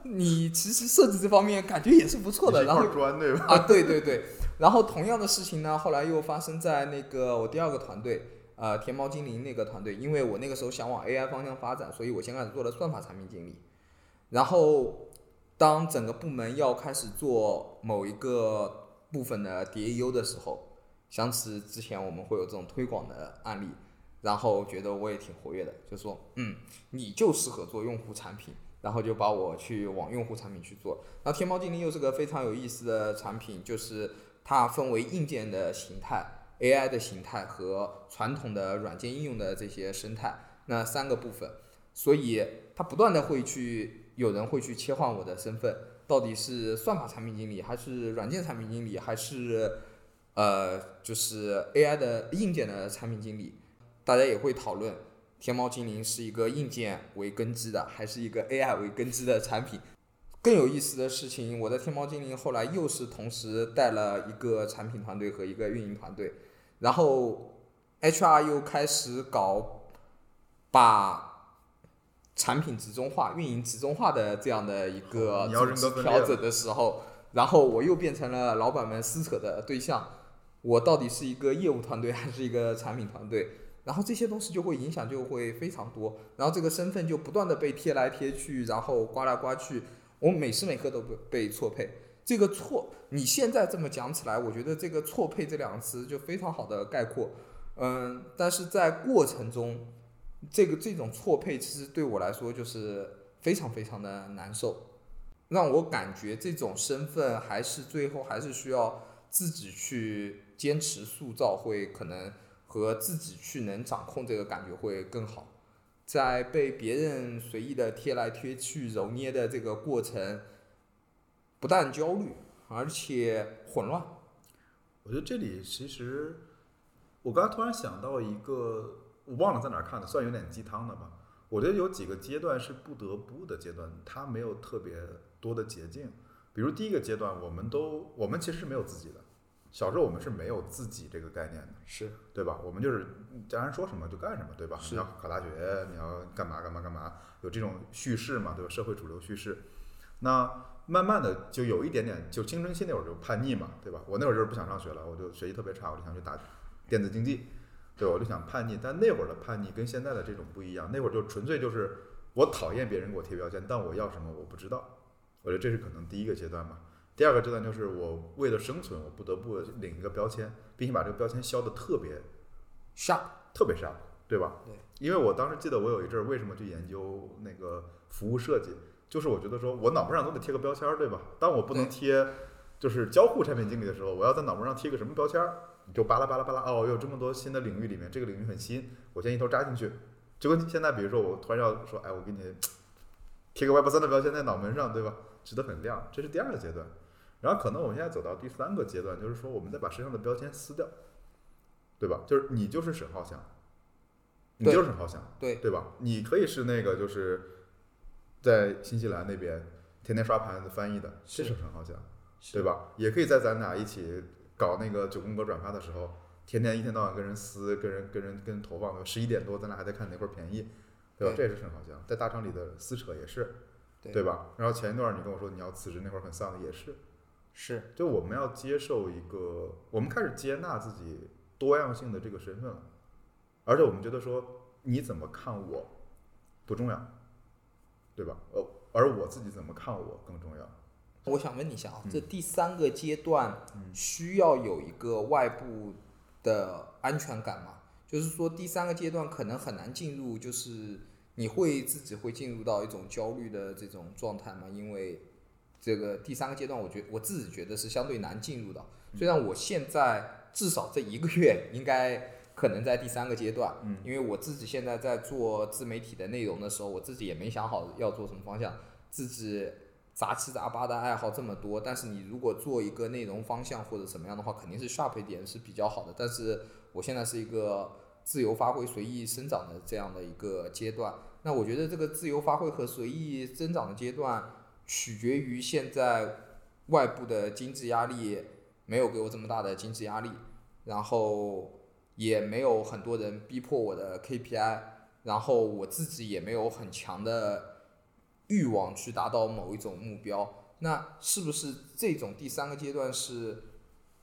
你其实设计这方面感觉也是不错的。然后
砖对吧？
啊，对对对。然后同样的事情呢，后来又发生在那个我第二个团队，呃，天猫精灵那个团队。因为我那个时候想往 AI 方向发展，所以我先开始做了算法产品经理。然后，当整个部门要开始做某一个部分的 DAU 的时候，想起之前我们会有这种推广的案例，然后觉得我也挺活跃的，就说，嗯，你就适合做用户产品。然后就把我去往用户产品去做。那天猫精灵又是个非常有意思的产品，就是它分为硬件的形态、AI 的形态和传统的软件应用的这些生态，那三个部分。所以它不断的会去有人会去切换我的身份，到底是算法产品经理，还是软件产品经理，还是呃就是 AI 的硬件的产品经理？大家也会讨论。天猫精灵是一个硬件为根基的，还是一个 AI 为根基的产品？更有意思的事情，我在天猫精灵后来又是同时带了一个产品团队和一个运营团队，然后 HR 又开始搞把产品集中化、运营集中化的这样的一个调整的时候，然后我又变成了老板们撕扯的对象。我到底是一个业务团队还是一个产品团队？然后这些东西就会影响就会非常多，然后这个身份就不断的被贴来贴去，然后刮来刮去，我每时每刻都被被错配。这个错，你现在这么讲起来，我觉得这个错配这两个词就非常好的概括。嗯，但是在过程中，这个这种错配其实对我来说就是非常非常的难受，让我感觉这种身份还是最后还是需要自己去坚持塑造，会可能。和自己去能掌控这个感觉会更好，在被别人随意的贴来贴去、揉捏的这个过程，不但焦虑，而且混乱。
我觉得这里其实，我刚才突然想到一个，我忘了在哪儿看的，算有点鸡汤的吧。我觉得有几个阶段是不得不的阶段，它没有特别多的捷径。比如第一个阶段，我们都我们其实是没有自己的。小时候我们是没有自己这个概念的，
是
对吧？我们就是家人说什么就干什么，对吧？你要考大学，你要干嘛干嘛干嘛，有这种叙事嘛，对吧？社会主流叙事。那慢慢的就有一点点，就青春期那会儿就叛逆嘛，对吧？我那会儿就是不想上学了，我就学习特别差，我就想去打电子竞技，对吧？我就想叛逆。但那会儿的叛逆跟现在的这种不一样，那会儿就纯粹就是我讨厌别人给我贴标签，但我要什么我不知道。我觉得这是可能第一个阶段吧。第二个阶段就是我为了生存，我不得不领一个标签，并且把这个标签削的特别
sharp，
特别 sharp，对吧？
对。
因为我当时记得我有一阵儿为什么去研究那个服务设计，就是我觉得说我脑门上都得贴个标签儿，对吧？当我不能贴就是交互产品经理的时候，我要在脑门上贴个什么标签儿？你就巴拉巴拉巴拉哦，有这么多新的领域里面，这个领域很新，我先一头扎进去。就跟现在，比如说我突然要说，哎，我给你贴个 Web 三的标签在脑门上，对吧？直得很亮，这是第二个阶段。然后可能我们现在走到第三个阶段，就是说我们再把身上的标签撕掉，对吧？就是你就是沈浩翔，你就是沈浩翔，
对
对吧？你可以是那个就是在新西兰那边天天刷盘子翻译的，这是
是
沈浩翔，对吧？也可以在咱俩一起搞那个九宫格转发的时候，天天一天到晚跟人撕，跟人跟人跟人投放，十一点多咱俩还在看哪块儿便宜，对吧？这也是沈浩翔，在大厂里的撕扯也是，
对
对吧？然后前一段你跟我说你要辞职，那会儿很丧的也是，
是
就我们要接受一个，我们开始接纳自己多样性的这个身份了，而且我们觉得说你怎么看我不重要，对吧？呃，而我自己怎么看我更重要。
我想问你一下啊，
嗯
这第三个阶段
嗯
需要有一个外部的安全感吗？就是说第三个阶段可能很难进入，就是你会自己会进入到一种焦虑的这种状态吗？因为这个第三个阶段，我觉我自己觉得是相对难进入的。虽然我现在至少这一个月应该可能在第三个阶段，
嗯
因为我自己现在在做自媒体的内容的时候，我自己也没想好要做什么方向，自己杂七杂八的爱好这么多，但是你如果做一个内容方向或者什么样的话，肯定是 sharp 一点是比较好的。但是我现在是一个自由发挥、随意生长的这样的一个阶段。那我觉得这个自由发挥和随意增长的阶段，取决于现在外部的经济压力没有给我这么大的经济压力，然后也没有很多人逼迫我的 KPI，然后我自己也没有很强的欲望去达到某一种目标。那是不是这种第三个阶段是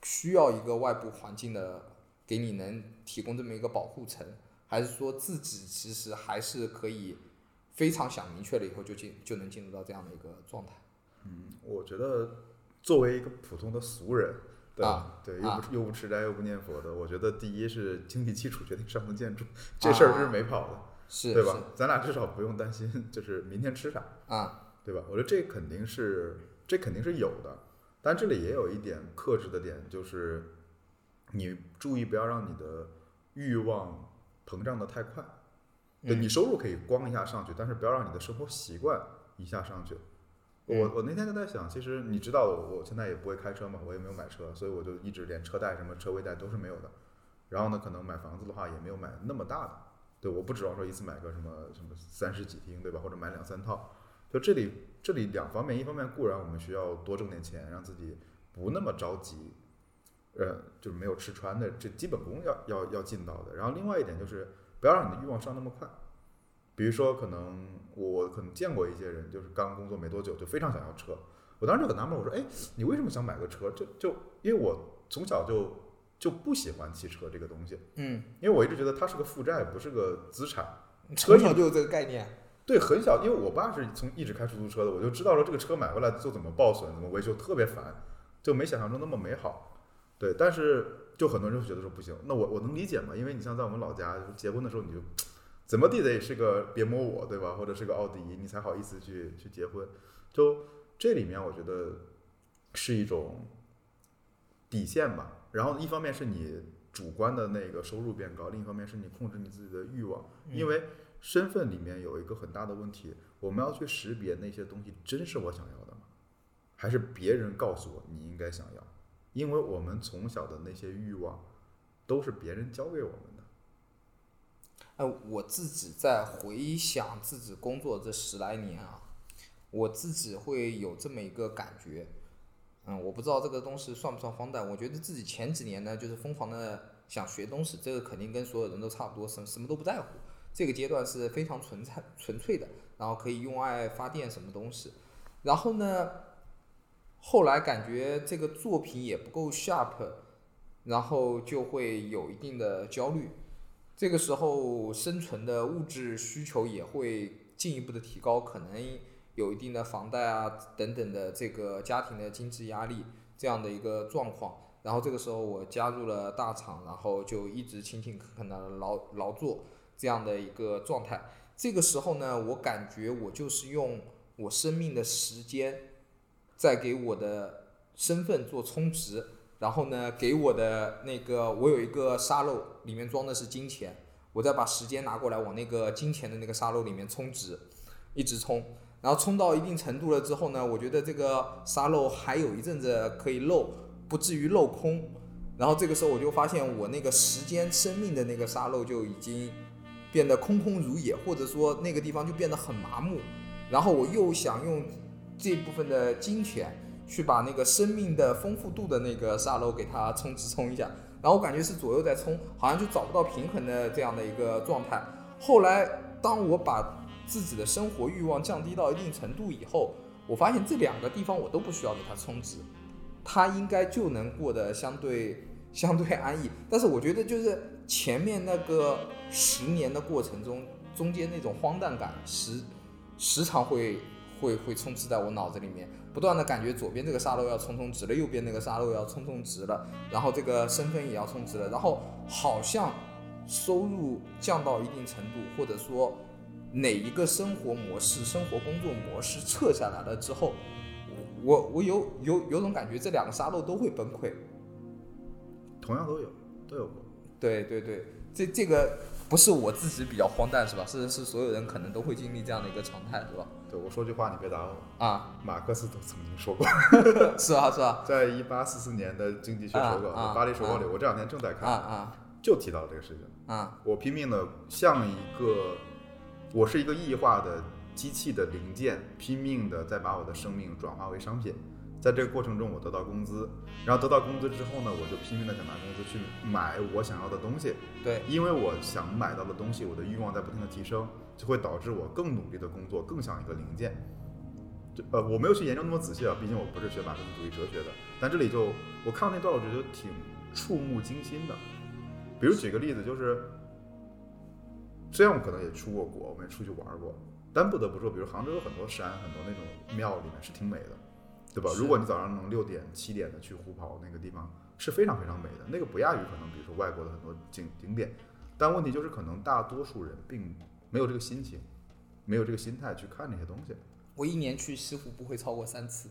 需要一个外部环境的，给你能提供这么一个保护层，还是说自己其实还是可以非常想明确了以后就进就能进入到这样的一个状态？
嗯我觉得作为一个普通的俗人，对吧？
啊
对，又
啊
不又不吃斋又不念佛的，我觉得第一是经济基础决定上层建筑，这事儿是没跑的，
是
对吧？咱俩至少不用担心，就是明天吃啥，
啊，
对吧？我觉得这肯定是这肯定是有的，但这里也有一点克制的点，就是你注意不要让你的欲望膨胀的太快。对
嗯
你收入可以光一下上去，但是不要让你的生活习惯一下上去。我
嗯
我那天就在想，其实你知道我我现在也不会开车嘛，我也没有买车，所以我就一直连车贷什么车位贷都是没有的。然后呢，可能买房子的话也没有买那么大的，对，我不指望说一次买个什么什么三室几厅，对吧？或者买两三套。就这里这里两方面，一方面固然我们需要多挣点钱，让自己不那么着急，呃，就是没有吃穿的这基本功要要要尽到的。然后另外一点就是不要让你的欲望上那么快。比如说，可能我可能见过一些人，就是刚工作没多久就非常想要车。我当时就很纳闷，我说：“哎，你为什么想买个车？”就就因为我从小就就不喜欢汽车这个东西，
嗯，
因为我一直觉得它是个负债，不是个资产。
从小就有这个概念，
对，很小，因为我爸是从一直开出租车的，我就知道了这个车买回来就怎么报损、怎么维修，特别烦，就没想象中那么美好。对，但是就很多人会觉得说不行，那我我能理解嘛，因为你像在我们老家，就是结婚的时候你就怎么地得是个别摸我，对吧？或者是个奥迪，你才好意思去去结婚。就这里面，我觉得是一种底线吧。然后一方面是你主观的那个收入变高，另一方面是你控制你自己的欲望，因为身份里面有一个很大的问题，我们要去识别那些东西真是我想要的吗？还是别人告诉我你应该想要？因为我们从小的那些欲望都是别人教给我们的。
哎，我自己在回想自己工作这十来年啊，我自己会有这么一个感觉，嗯，我不知道这个东西算不算荒诞。我觉得自己前几年呢，就是疯狂的想学东西，这个肯定跟所有人都差不多，什什么都不在乎。这个阶段是非常纯粹纯粹的，然后可以用爱发电什么东西。然后呢，后来感觉这个作品也不够 sharp，然后就会有一定的焦虑。这个时候生存的物质需求也会进一步的提高，可能有一定的房贷啊等等的这个家庭的经济压力这样的一个状况。然后这个时候我加入了大厂，然后就一直勤勤恳恳的劳劳作这样的一个状态。这个时候呢，我感觉我就是用我生命的时间在给我的身份做充值。然后呢，给我的那个，我有一个沙漏，里面装的是金钱，我再把时间拿过来往那个金钱的那个沙漏里面充值，一直充，然后充到一定程度了之后呢，我觉得这个沙漏还有一阵子可以漏，不至于漏空。然后这个时候我就发现我那个时间生命的那个沙漏就已经变得空空如也，或者说那个地方就变得很麻木。然后我又想用这部分的金钱。去把那个生命的丰富度的那个沙漏给它充值充一下，然后我感觉是左右在冲，好像就找不到平衡的这样的一个状态。后来当我把自己的生活欲望降低到一定程度以后，我发现这两个地方我都不需要给它充值，它应该就能过得相对相对安逸。但是我觉得就是前面那个十年的过程中，中间那种荒诞感时时常会会会充斥在我脑子里面。不断的感觉左边这个沙漏要充充值了，右边那个沙漏要充充值了，然后这个身份也要充值了，然后好像收入降到一定程度，或者说哪一个生活模式、生活工作模式撤下来了之后，我我有有有种感觉，这两个沙漏都会崩溃。
同样都有，都有过。
对对对，这这个不是我自己比较荒诞是吧？是是所有人可能都会经历这样的一个常态是吧？
对我说句话，你别打我。
啊，
马克思都曾经说过，
是啊是啊
在一八四四年的经济学手稿
啊啊《
巴黎手稿》里，我这两天正在
啊
看。
啊
就提到了这个事情。
啊，
我拼命的像一个，我是一个异化的机器的零件，拼命的在把我的生命转化为商品。在这个过程中，我得到工资，然后得到工资之后呢，我就拼命的想拿工资去买我想要的东西。
对，
因为我想买到的东西，我的欲望在不停的提升，就会导致我更努力的工作，更像一个零件。就呃，我没有去研究那么仔细啊，毕竟我不是学马克思主义哲学的。但这里就我看到那段，我觉得挺触目惊心的。比如举个例子，就是虽然我可能也出过国，我们也出去玩过，但不得不说，比如杭州有很多山，很多那种庙里面是挺美的，对吧？如果你早上能六点、七点的去虎跑那个地方，是非常非常美的，那个不亚于可能比如说外国的很多景景点。但问题就是，可能大多数人并没有这个心情，没有这个心态去看这些东西。
我一年去西湖不会超过三次，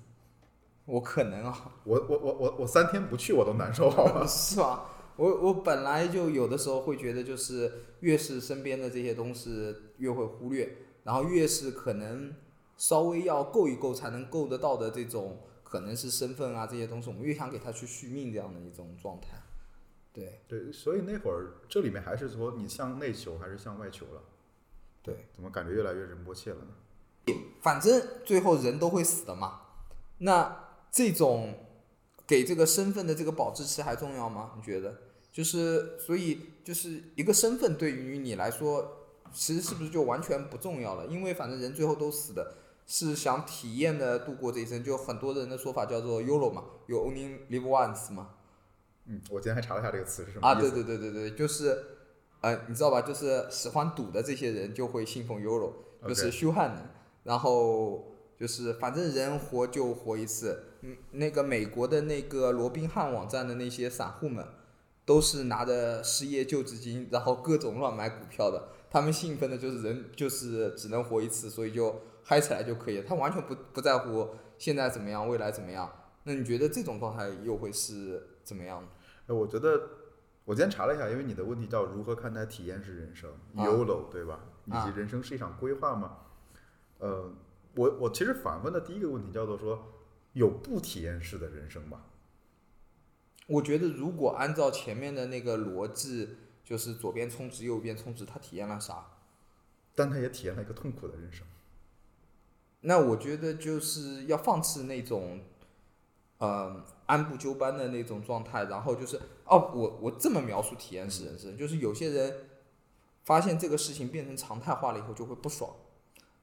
我可能啊，
我我我我我三天不去我都难受，好吗？
是吧？我我本来就有的时候会觉得，就是越是身边的这些东西越会忽略，然后越是可能稍微要够一够才能够得到的这种，可能是身份啊这些东西，我们越想给他去续命这样的一种状态。对
对，所以那会儿这里面还是说你向内求还是向外求了？
对，
怎么感觉越来越人波切了呢？
反正最后人都会死的嘛。那这种给这个身份的这个保质期还重要吗？你觉得？就是所以就是一个身份对于你来说，其实是不是就完全不重要了？因为反正人最后都死的，是想体验的度过这一生。就很多人的说法叫做 “YOLO” 嘛，有 “Only Live Once” 嘛。
嗯，我今天还查了一下这个词是什么
啊。对对对对对，就是，呃，你知道吧？就是喜欢赌的这些人就会信奉 YOLO，就是虚幻的。然后就是反正人活就活一次。嗯，那个美国的那个罗宾汉网站的那些散户们，都是拿着失业救济金，然后各种乱买股票的。他们兴奋的就是人就是只能活一次，所以就嗨起来就可以。他完全不不在乎现在怎么样，未来怎么样。那你觉得这种状态又会是怎么样呢？
哎，我觉得我今天查了一下，因为你的问题叫如何看待体验式人生、
啊
YOLO，对吧？以
啊
及人生是一场规划吗？呃，我我其实反问的第一个问题叫做说，有不体验式的人生吗？
我觉得如果按照前面的那个逻辑，就是左边充值右边充值，他体验了啥？
但他也体验了一个痛苦的人生。
那我觉得就是要放弃那种，呃，按部就班的那种状态，然后就是哦，我我这么描述体验式人生，就是有些人发现这个事情变成常态化了以后就会不爽，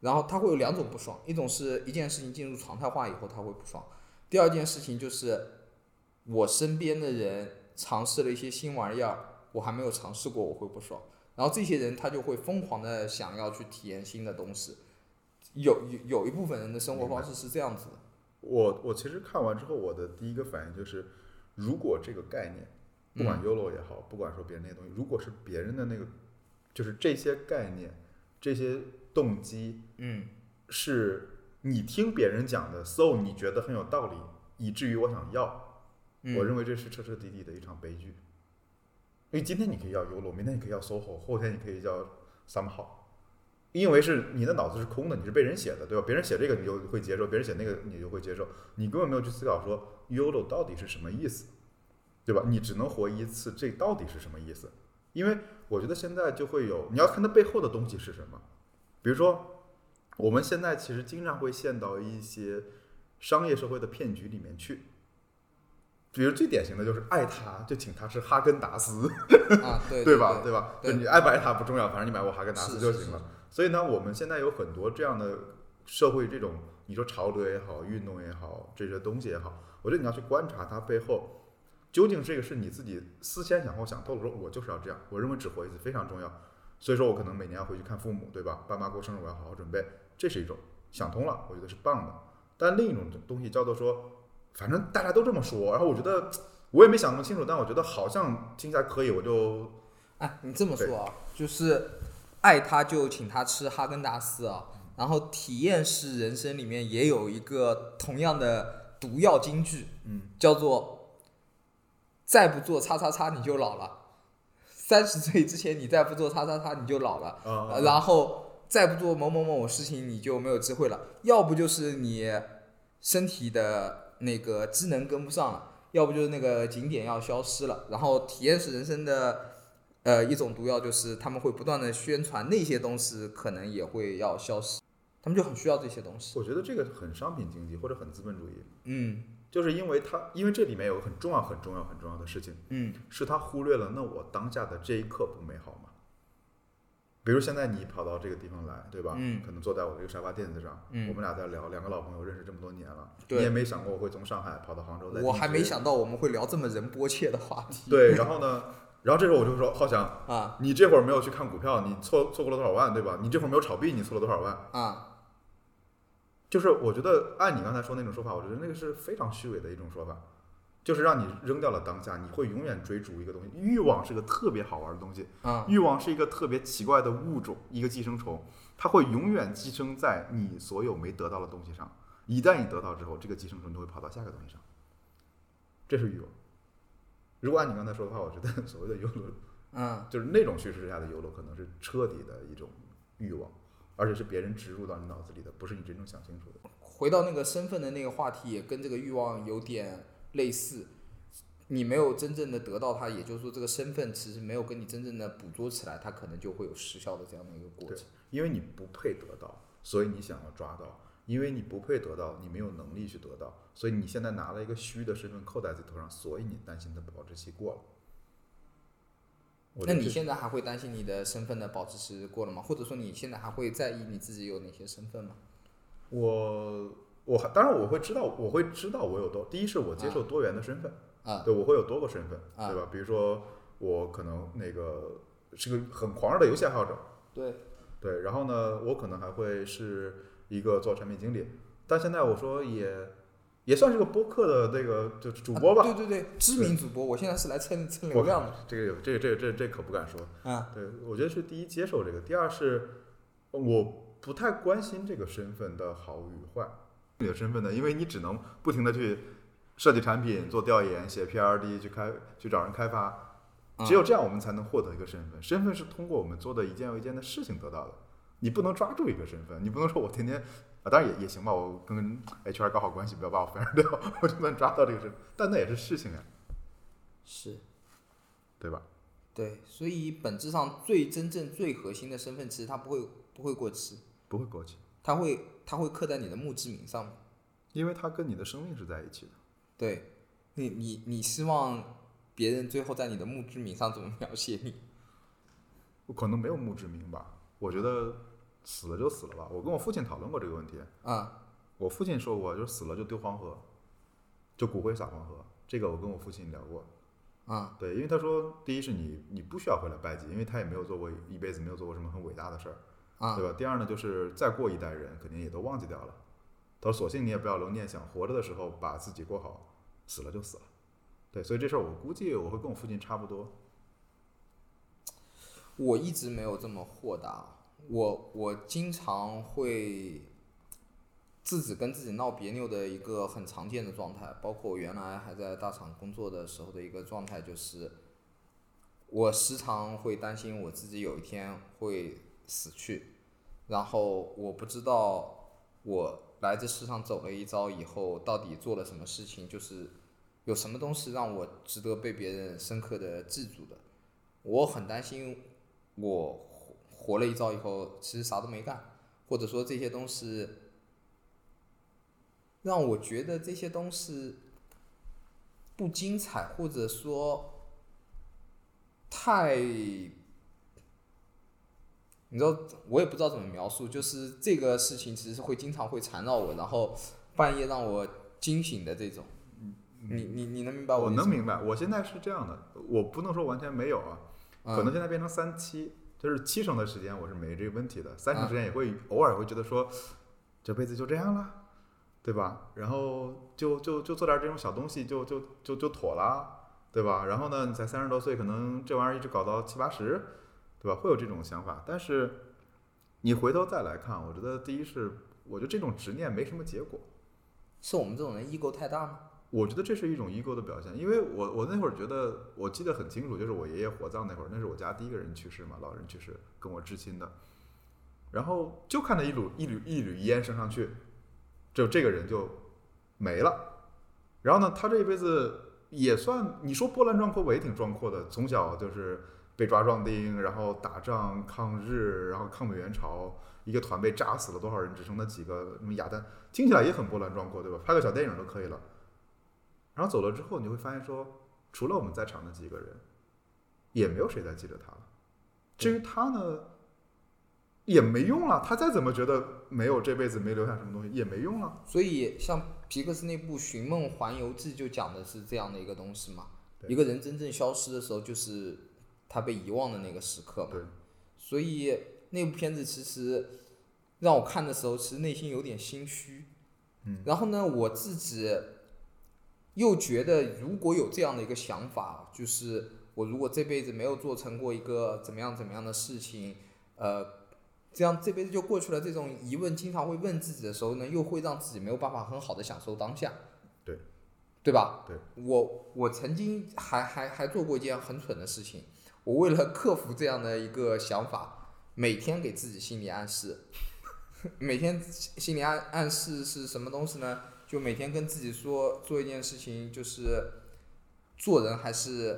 然后他会有两种不爽，一种是一件事情进入常态化以后他会不爽，第二件事情就是我身边的人尝试了一些新玩意儿，我还没有尝试过，我会不爽。然后这些人他就会疯狂的想要去体验新的东西，有有有一部分人的生活方式是这样子的，
我我其实看完之后，我的第一个反应就是，如果这个概念，不管 YOLO 也好，不管说别人那些东西，如果是别人的那个，就是这些概念、这些动机，
嗯。
是你听别人讲的，so 你觉得很有道理，以至于我想要，
嗯，
我认为这是彻彻底底的一场悲剧。因为今天你可以要 YOLO，明天你可以要 SOHO，后天你可以叫 somehow，因为是你的脑子是空的，你是被人写的，对吧？别人写这个你就会接受，别人写那个你就会接受，你根本没有去思考说 YOLO 到底是什么意思，对吧？你只能活一次，这到底是什么意思？因为我觉得现在就会有，你要看它背后的东西是什么，比如说我们现在其实经常会陷到一些商业社会的骗局里面去。比如最典型的就是爱他，就请他吃哈根达斯，
啊，对
对吧？
对
对吧？你爱不爱他不重要，反正你买我哈根达斯
是
就是行了。所以呢，我们现在有很多这样的社会这种，你说潮流也好，运动也好，这些东西也好，我觉得你要去观察它背后究竟这个是你自己思前想后想透了，说我就是要这样，我认为只活一次非常重要。所以说我可能每年要回去看父母，对吧？爸妈过生日我要好好准备，这是一种想通了，我觉得是棒的。但另一种东西叫做说，反正大家都这么说，然后我觉得我也没想那么清楚，但我觉得好像听起来可以，我就
哎，你这么说啊，就是爱他就请他吃哈根达斯啊，然后体验式人生里面也有一个同样的毒药金句，
嗯，
叫做再不做叉叉叉你就老了，三十岁之前你再不做叉叉叉你就老了，然后再不做某某某某事情你就没有机会了，要不就是你身体的那个机能跟不上了，要不就是那个景点要消失了，然后体验式人生的呃，一种毒药就是他们会不断的宣传那些东西可能也会要消失，他们就很需要这些东西。
我觉得这个很商品经济或者很资本主义，
嗯
就是因为他因为这里面有个很重要、很重要、很重要的事情，
嗯
是他忽略了那我当下的这一刻不美好吗？比如现在你跑到这个地方来，对吧？
嗯
可能坐在我这个沙发垫子上，
嗯
我们俩在聊，两个老朋友认识这么多年了，
对
你也没想过我会从上海跑到杭州来。
我还没。想到我们会聊这么人波切的话题。
对，然后呢，然后这时候我就说，浩翔，
啊
你这会儿没有去看股票，你错错过了多少万，对吧？你这会儿没有炒币，你错了多少万？
啊，
就是我觉得按你刚才说那种说法，我觉得那个是非常虚伪的一种说法，就是让你扔掉了当下，你会永远追逐一个东西。欲望是个特别好玩的东西，
啊
欲望是一个特别奇怪的物种，一个寄生虫，它会永远寄生在你所有没得到的东西上。一旦你得到之后，这个寄生虫就会跑到下个东西上，这是欲望。如果按你刚才说的话，我觉得 所谓的 YOLO
嗯
就是那种叙事下的 YOLO，可能是彻底的一种欲望，而且是别人植入到你脑子里的，不是你真正想清楚的。
回到那个身份的那个话题，也跟这个欲望有点类似。你没有真正的得到它，也就是说，这个身份其实没有跟你真正的捕捉起来，它可能就会有失效的这样的一个过程。
因为你不配得到，所以你想要抓到；因为你不配得到，你没有能力去得到，所以你现在拿了一个虚的身份扣在自己头上，所以你担心的保质期过了。
那你现在还会担心你的身份的保质期过了吗？或者说你现在还会在意你自己有哪些身份吗？
我我还当然我会知道，我会知道我有多。第一是我接受多元的身份，
啊
对我会有多个身份，
啊
对吧？比如说我可能那个是个很狂热的游戏爱好者，
对，
对，然后呢，我可能还会是一个做产品经理，但现在我说也也算是个播客的那个就是主播吧。
啊对对对，知名主播，我现在是来蹭蹭流量的。
这个有这个这个这个这个可不敢说。
啊
对，我觉得是第一接受这个，第二是我不太关心这个身份的好与坏。你的身份呢，因为你只能不停的去设计产品、做调研、写 PRD、去开去找人开发，只有这样我们才能获得一个身份。身份是通过我们做的一件又一件的事情得到的，你不能抓住一个身份，你不能说我天天啊，当然也也行吧，我跟 HR 搞好关系，不要把我 fire 掉，我就能抓到这个身份，但那也是事情呀，
是，
对吧？
对，所以本质上最真正最核心的身份，其实它不会不会过期，
不会过期，
它会它会刻在你的墓志铭上面。
因为它跟你的生命是在一起的。
对，你你你希望别人最后在你的墓志铭上怎么描写你？
我可能没有墓志铭吧，我觉得死了就死了吧。我跟我父亲讨论过这个问题，
啊、
我父亲说过，就是死了就丢黄河，就骨灰撒黄河。这个我跟我父亲聊过，
啊、
对，因为他说，第一是你你不需要回来拜祭，因为他也没有做过一辈子没有做过什么很伟大的事儿，
啊、
对吧？第二呢，就是再过一代人肯定也都忘记掉了。他说，索性你也不要留念想，活着的时候把自己过好，死了就死了。对，所以这事儿我估计我会跟我父亲差不多。
我一直没有这么豁达，我我经常会自己跟自己闹别扭的一个很常见的状态，包括我原来还在大厂工作的时候的一个状态，就是我时常会担心我自己有一天会死去，然后我不知道我来这世上走了一遭以后到底做了什么事情，就是有什么东西让我值得被别人深刻的记住的。我很担心我活活了一遭以后，其实啥都没干，或者说这些东西让我觉得这些东西不精彩，或者说太，你知道，我也不知道怎么描述，就是这个事情其实会经常会缠绕我，然后半夜让我惊醒的这种。你你你能明白
我
的意思吗
能明白，我现在是这样的，我不能说完全没有啊，可能现在变成三七，就是七成的时间我是没这个问题的，三成时间也会偶尔会觉得说，这辈子就这样了，对吧？然后就就就做点这种小东西就就就就妥了，对吧？然后呢，你才三十多岁，可能这玩意儿一直搞到七八十，对吧？会有这种想法，但是你回头再来看，我觉得第一是，我觉得这种执念没什么结果。
是我们这种人 ego 太大吗？
我觉得这是一种 ego 的表现，因为我我那会儿觉得，我记得很清楚，就是我爷爷火葬那会儿，那是我家第一个人去世嘛，老人去世，跟我至亲的，然后就看到一缕一缕一缕烟升上去，就这个人就没了。然后呢，他这一辈子也算你说波澜壮阔吧，也挺壮阔的，从小就是被抓壮丁，然后打仗抗日，然后抗美援朝，一个团被炸死了多少人，只剩那几个什么哑弹，听起来也很波澜壮阔，对吧？拍个小电影都可以了。然后走了之后，你会发现说，除了我们在场的几个人，也没有谁再记得他了。至于他呢，也没用了。他再怎么觉得没有这辈子没留下什么东西，也没用了。
所以像皮克斯那部《寻梦环游记》就讲的是这样的一个东西嘛，一个人真正消失的时候，就是他被遗忘的那个时刻嘛。
对，
所以那部片子其实让我看的时候，其实内心有点心虚。
嗯。
然后呢，我自己又觉得，如果有这样的一个想法，就是我如果这辈子没有做成过一个怎么样怎么样的事情，呃，这样这辈子就过去了。这种疑问经常会问自己的时候呢，又会让自己没有办法很好的享受当下。
对。
对吧？
对。
我我曾经还还还做过一件很蠢的事情，我为了克服这样的一个想法，每天给自己心理暗示。每天心理暗暗示是什么东西呢？就每天跟自己说做一件事情，就是做人还是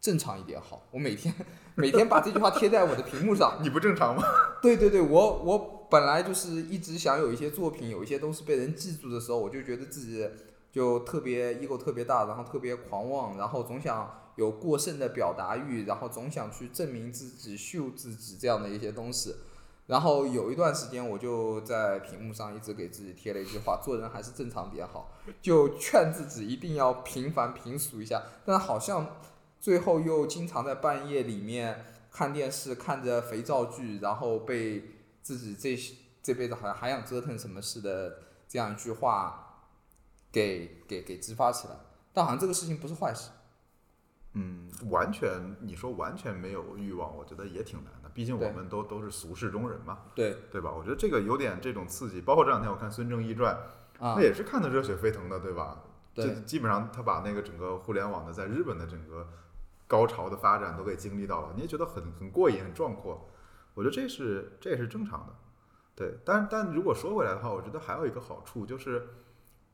正常一点好。我每天每天把这句话贴在我的屏幕上。
你不正常吗？
对对对，我我本来就是一直想有一些作品，有一些东西被人记住的时候，我就觉得自己就特别 ego 特别大，然后特别狂妄，然后总想有过剩的表达欲，然后总想去证明自己、秀自己这样的一些东西。然后有一段时间，我就在屏幕上一直给自己贴了一句话：做人还是正常点好，就劝自己一定要平凡平俗一下。但好像最后又经常在半夜里面看电视，看着肥皂剧，然后被自己这这辈子好像还想折腾什么似的这样一句话给给给激发起来。但好像这个事情不是坏事。
嗯，完全你说完全没有欲望，我觉得也挺难。毕竟我们都都是俗世中人嘛，
对
对吧？我觉得这个有点这种刺激。包括这两天我看《孙正义传》，
啊
那，也是看得热血沸腾的，对吧？
对
这基本上他把那个整个互联网的在日本的整个高潮的发展都给经历到了，你也觉得很很过瘾、很壮阔。我觉得这是这也是正常的，对。但但如果说回来的话，我觉得还有一个好处就是，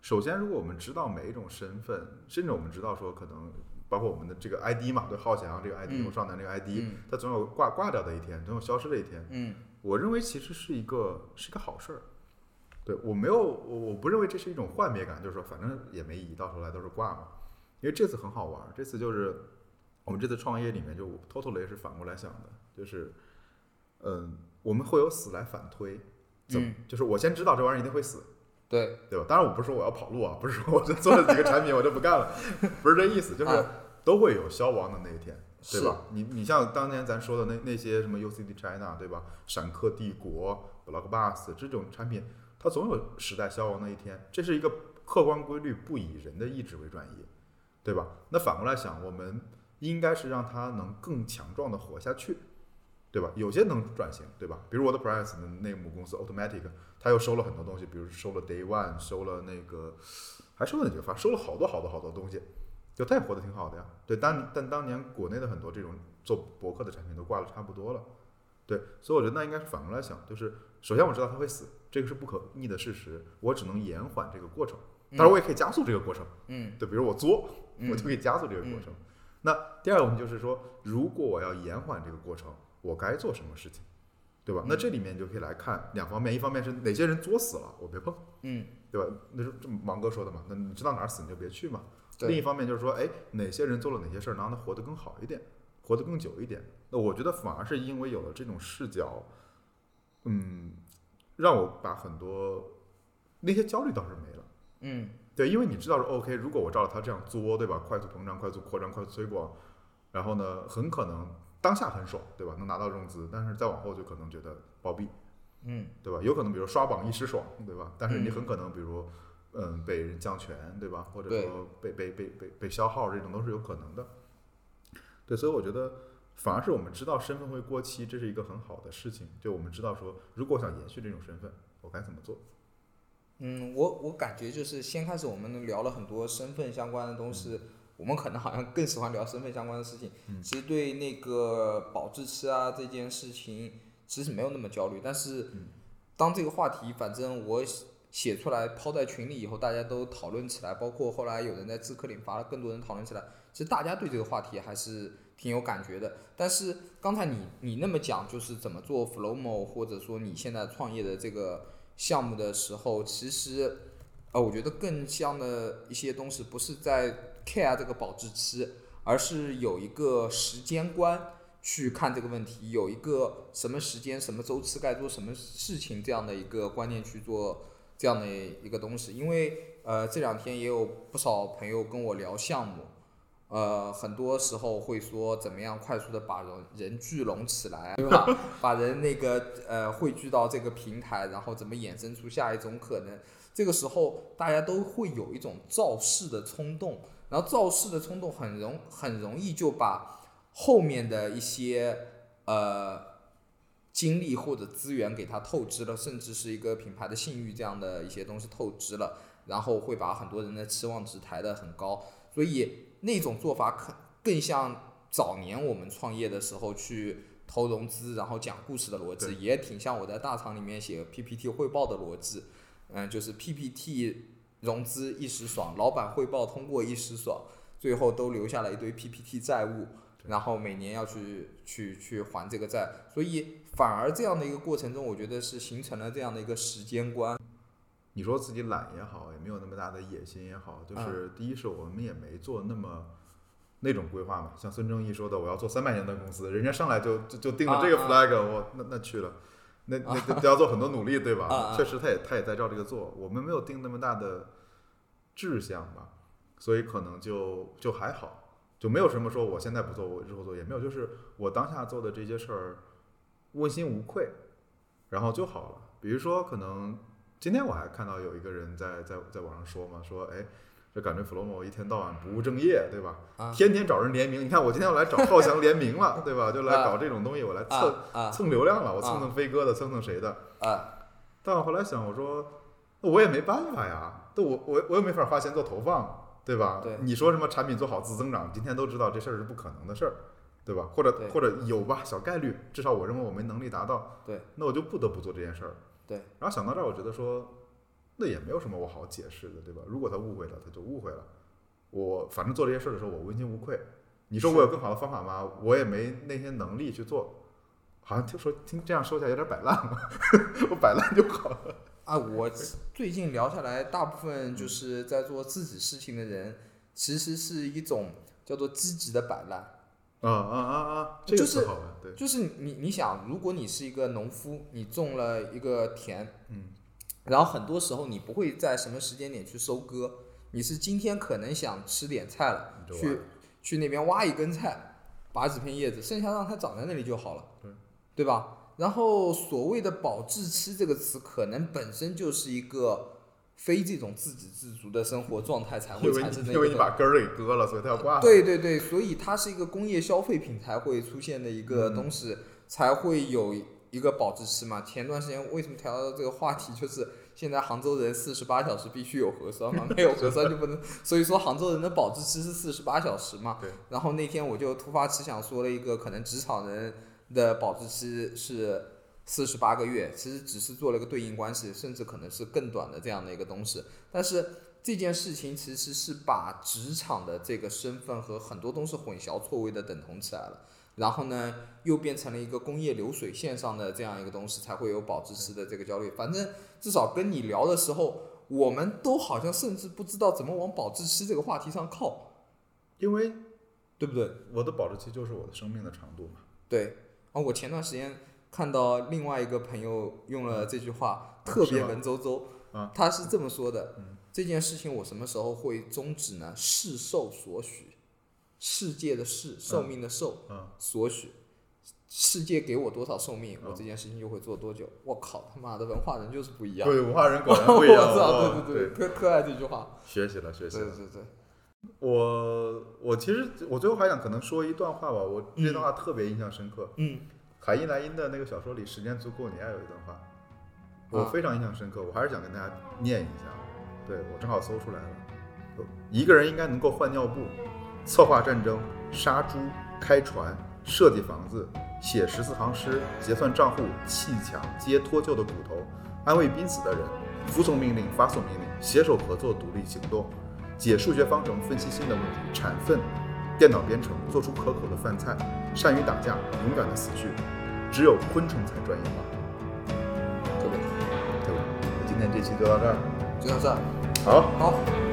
首先如果我们知道每一种身份，甚至我们知道说可能包括我们的这个 ID 嘛，对，浩翔这个 ID
嗯
或少男这个 ID，、
嗯
它总有挂挂掉的一天，总有消失的一天。
嗯
我认为其实是一个是一个好事儿。对我没有我我不认为这是一种幻灭感，就是说反正也没意义，到头来都是挂嘛。因为这次很好玩儿，这次就是我们这次创业里面就 total 也是反过来想的，就是嗯我们会有死来反推，怎么、
嗯
就是我先知道这玩意儿一定会死，
对，
对吧？当然我不是说我要跑路啊，不是说我就做了几个产品我就不干了，不是这意思，就是
啊
都会有消亡的那一天。对吧？你你像当年咱说的那那些什么 UCD China 对吧？闪客帝国、Blockbus 这种产品，它总有时代消亡的一天，这是一个客观规律，不以人的意志为转移，对吧？那反过来想，我们应该是让它能更强壮的活下去，对吧？有些能转型，对吧？比如我的 Price 的那个母公司 Automatic，它又收了很多东西，比如收了 Day One，收了那个，还收了哪几个？反正收了好多好多好多东西。就它也活得挺好的呀。对，但但当年国内的很多这种做博客的产品都挂了差不多了。对，所以我觉得那应该是反过来想，就是首先我知道它会死，这个是不可逆的事实，我只能延缓这个过程，当然我也可以加速这个过程。
嗯
对，比如我作，
嗯
我就可以加速这个过程。那第二个问题就是说，如果我要延缓这个过程，我该做什么事情，对吧？那这里面你就可以来看两方面，一方面是哪些人作死了，我别碰，
嗯
对吧？那是这芒哥说的嘛，那你知道哪儿死你就别去嘛。另一方面就是说，哎，哪些人做了哪些事儿，能让他活得更好一点，活得更久一点。那我觉得反而是因为有了这种视角，嗯，让我把很多那些焦虑倒是没了。
嗯
对，因为你知道说，OK，如果我照着他这样作，对吧？快速膨胀、快速扩张、快速推广，然后呢，很可能当下很爽，对吧？能拿到融资，但是再往后就可能觉得暴毙，
嗯
对吧？有可能比如刷榜一时爽，对吧？但是你
嗯
很可能比如，嗯，被人降权，对吧？或者说被被被被被消耗，这种都是有可能的。对，所以我觉得反而是我们知道身份会过期，这是一个很好的事情。就我们知道说，如果想延续这种身份，我该怎么做？
嗯，我我感觉就是先开始我们聊了很多身份相关的东西，我们可能好像更喜欢聊身份相关的事情。
嗯
其实对那个保质期啊这件事情，其实没有那么焦虑。但是
嗯
当这个话题，反正我写出来抛在群里以后，大家都讨论起来，包括后来有人在知客里发了，更多人讨论起来。其实大家对这个话题还是挺有感觉的。但是刚才你你那么讲，就是怎么做 Flowmo，或者说你现在创业的这个项目的时候，其实呃，我觉得更像的一些东西不是在 care 这个保质期，而是有一个时间观去看这个问题，有一个什么时间、什么周期该做什么事情这样的一个观念去做这样的一个东西。因为呃，这两天也有不少朋友跟我聊项目。呃，很多时候会说怎么样快速的把人人聚拢起来，对吧？把人那个呃汇聚到这个平台，然后怎么衍生出下一种可能？这个时候大家都会有一种造势的冲动，然后造势的冲动很容很容易就把后面的一些呃精力或者资源给它透支了，甚至是一个品牌的信誉这样的一些东西透支了，然后会把很多人的期望值抬得很高，所以。那种做法可更像早年我们创业的时候去投融资，然后讲故事的逻辑，也挺像我在大厂里面写 PPT 汇报的逻辑。嗯，就是 PPT 融资一时爽，老板汇报通过一时爽，最后都留下了一堆 PPT 债务，然后每年要去去去还这个债。所以反而这样的一个过程中，我觉得是形成了这样的一个时间观。
你说自己懒也好，也没有那么大的野心也好，就是第一是我们也没做那么那种规划嘛。像孙正义说的，我要做三百年的公司，人家上来就就就定了这个 flag，我那那去了，那 那都要做很多努力，对吧？确实，他也他也在照这个做。我们没有定那么大的志向吧，所以可能就就还好，就没有什么说我现在不做，我日后做也没有，就是我当下做的这些事儿问心无愧，然后就好了。比如说可能。今天我还看到有一个人在在在网上说嘛，说哎，这感觉 Flomo 一天到晚不务正业，对吧？天天找人联名。你看我今天要来找浩翔联名了，对吧？就来搞这种东西，我来蹭蹭流量了，我蹭蹭飞哥的，蹭蹭谁的？但我后来想，我说我也没办法呀，都我我我又没法花钱做投放，对吧？
对。
你说什么产品做好自增长，今天都知道这事儿是不可能的事儿，对吧？或者或者有吧，小概率，至少我认为我没能力达到。
对。
那我就不得不做这件事儿。
对，
然后想到这儿，我觉得说，那也没有什么我好解释的，对吧？如果他误会了，他就误会了。我反正做这些事儿的时候，我问心无愧。你说我有更好的方法吗？我也没那些能力去做。好像听说听这样说起来有点摆烂了，我摆烂就好了。
啊，我最近聊下来，大部分就是在做自己事情的人，其实是一种叫做积极的摆烂。
啊啊啊啊！这个
是
好的，对，
就是你你想，如果你是一个农夫，你种了一个田，
嗯，
然后很多时候你不会在什么时间点去收割，你是今天可能想吃点菜了，去去那边挖一根菜，拔几片叶子，剩下让它长在那里就好了，对，对吧？然后所谓的保质期这个词，可能本身就是一个。非这种自给自足的生活状态才会产生的，
因为你把根儿给割了，所以它要挂。
对对对，所以它是一个工业消费品才会出现的一个东西，才会有一个保质期嘛。前段时间为什么调到这个话题，就是现在杭州人四十八小时必须有核酸嘛，没有核酸就不能。所以说杭州人的保质期是四十八小时嘛。
对。
然后那天我就突发奇想说了一个，可能职场人的保质期是。四十八个月，其实只是做了个对应关系，甚至可能是更短的这样的一个东西。但是这件事情其实是把职场的这个身份和很多东西混淆错位的等同起来了，然后呢，又变成了一个工业流水线上的这样一个东西，才会有保质期的这个焦虑。反正至少跟你聊的时候，我们都好像甚至不知道怎么往保质期这个话题上靠，
因为
对不对？
我的保质期就是我的生命的长度嘛。
对，啊，我前段时间。看到另外一个朋友用了这句话，特别文绉绉。他是这么说的：这件事情我什么时候会终止呢？世寿所许，世界的世，寿命的寿，所许，世界给我多少寿命，我这件事情就会做多久。我靠，他妈的文化人就是不一样。
对，文化人果然不一样。
我对对对，特特爱这句话。
学习了，学习了。
对对对。
我我其实我最后还想可能说一段话吧，我这段话特别印象深刻。
嗯。
海因莱因的那个小说里，《时间足够，你爱》有一段话，我非常印象深刻。我还是想跟大家念一下。对我正好搜出来了。一个人应该能够换尿布、策划战争、杀猪、开船、设计房子、写十四行诗、结算账户、砌墙、接脱臼的骨头、安慰濒死的人、服从命令、发送命令、携手合作、独立行动、解数学方程、分析新的问题、产粪、电脑编程，做出可口的饭菜，善于打架，勇敢的死去。只有昆虫才专业化，
特别
对吧？那今天这期就到这儿，
就到这儿，
好。
好。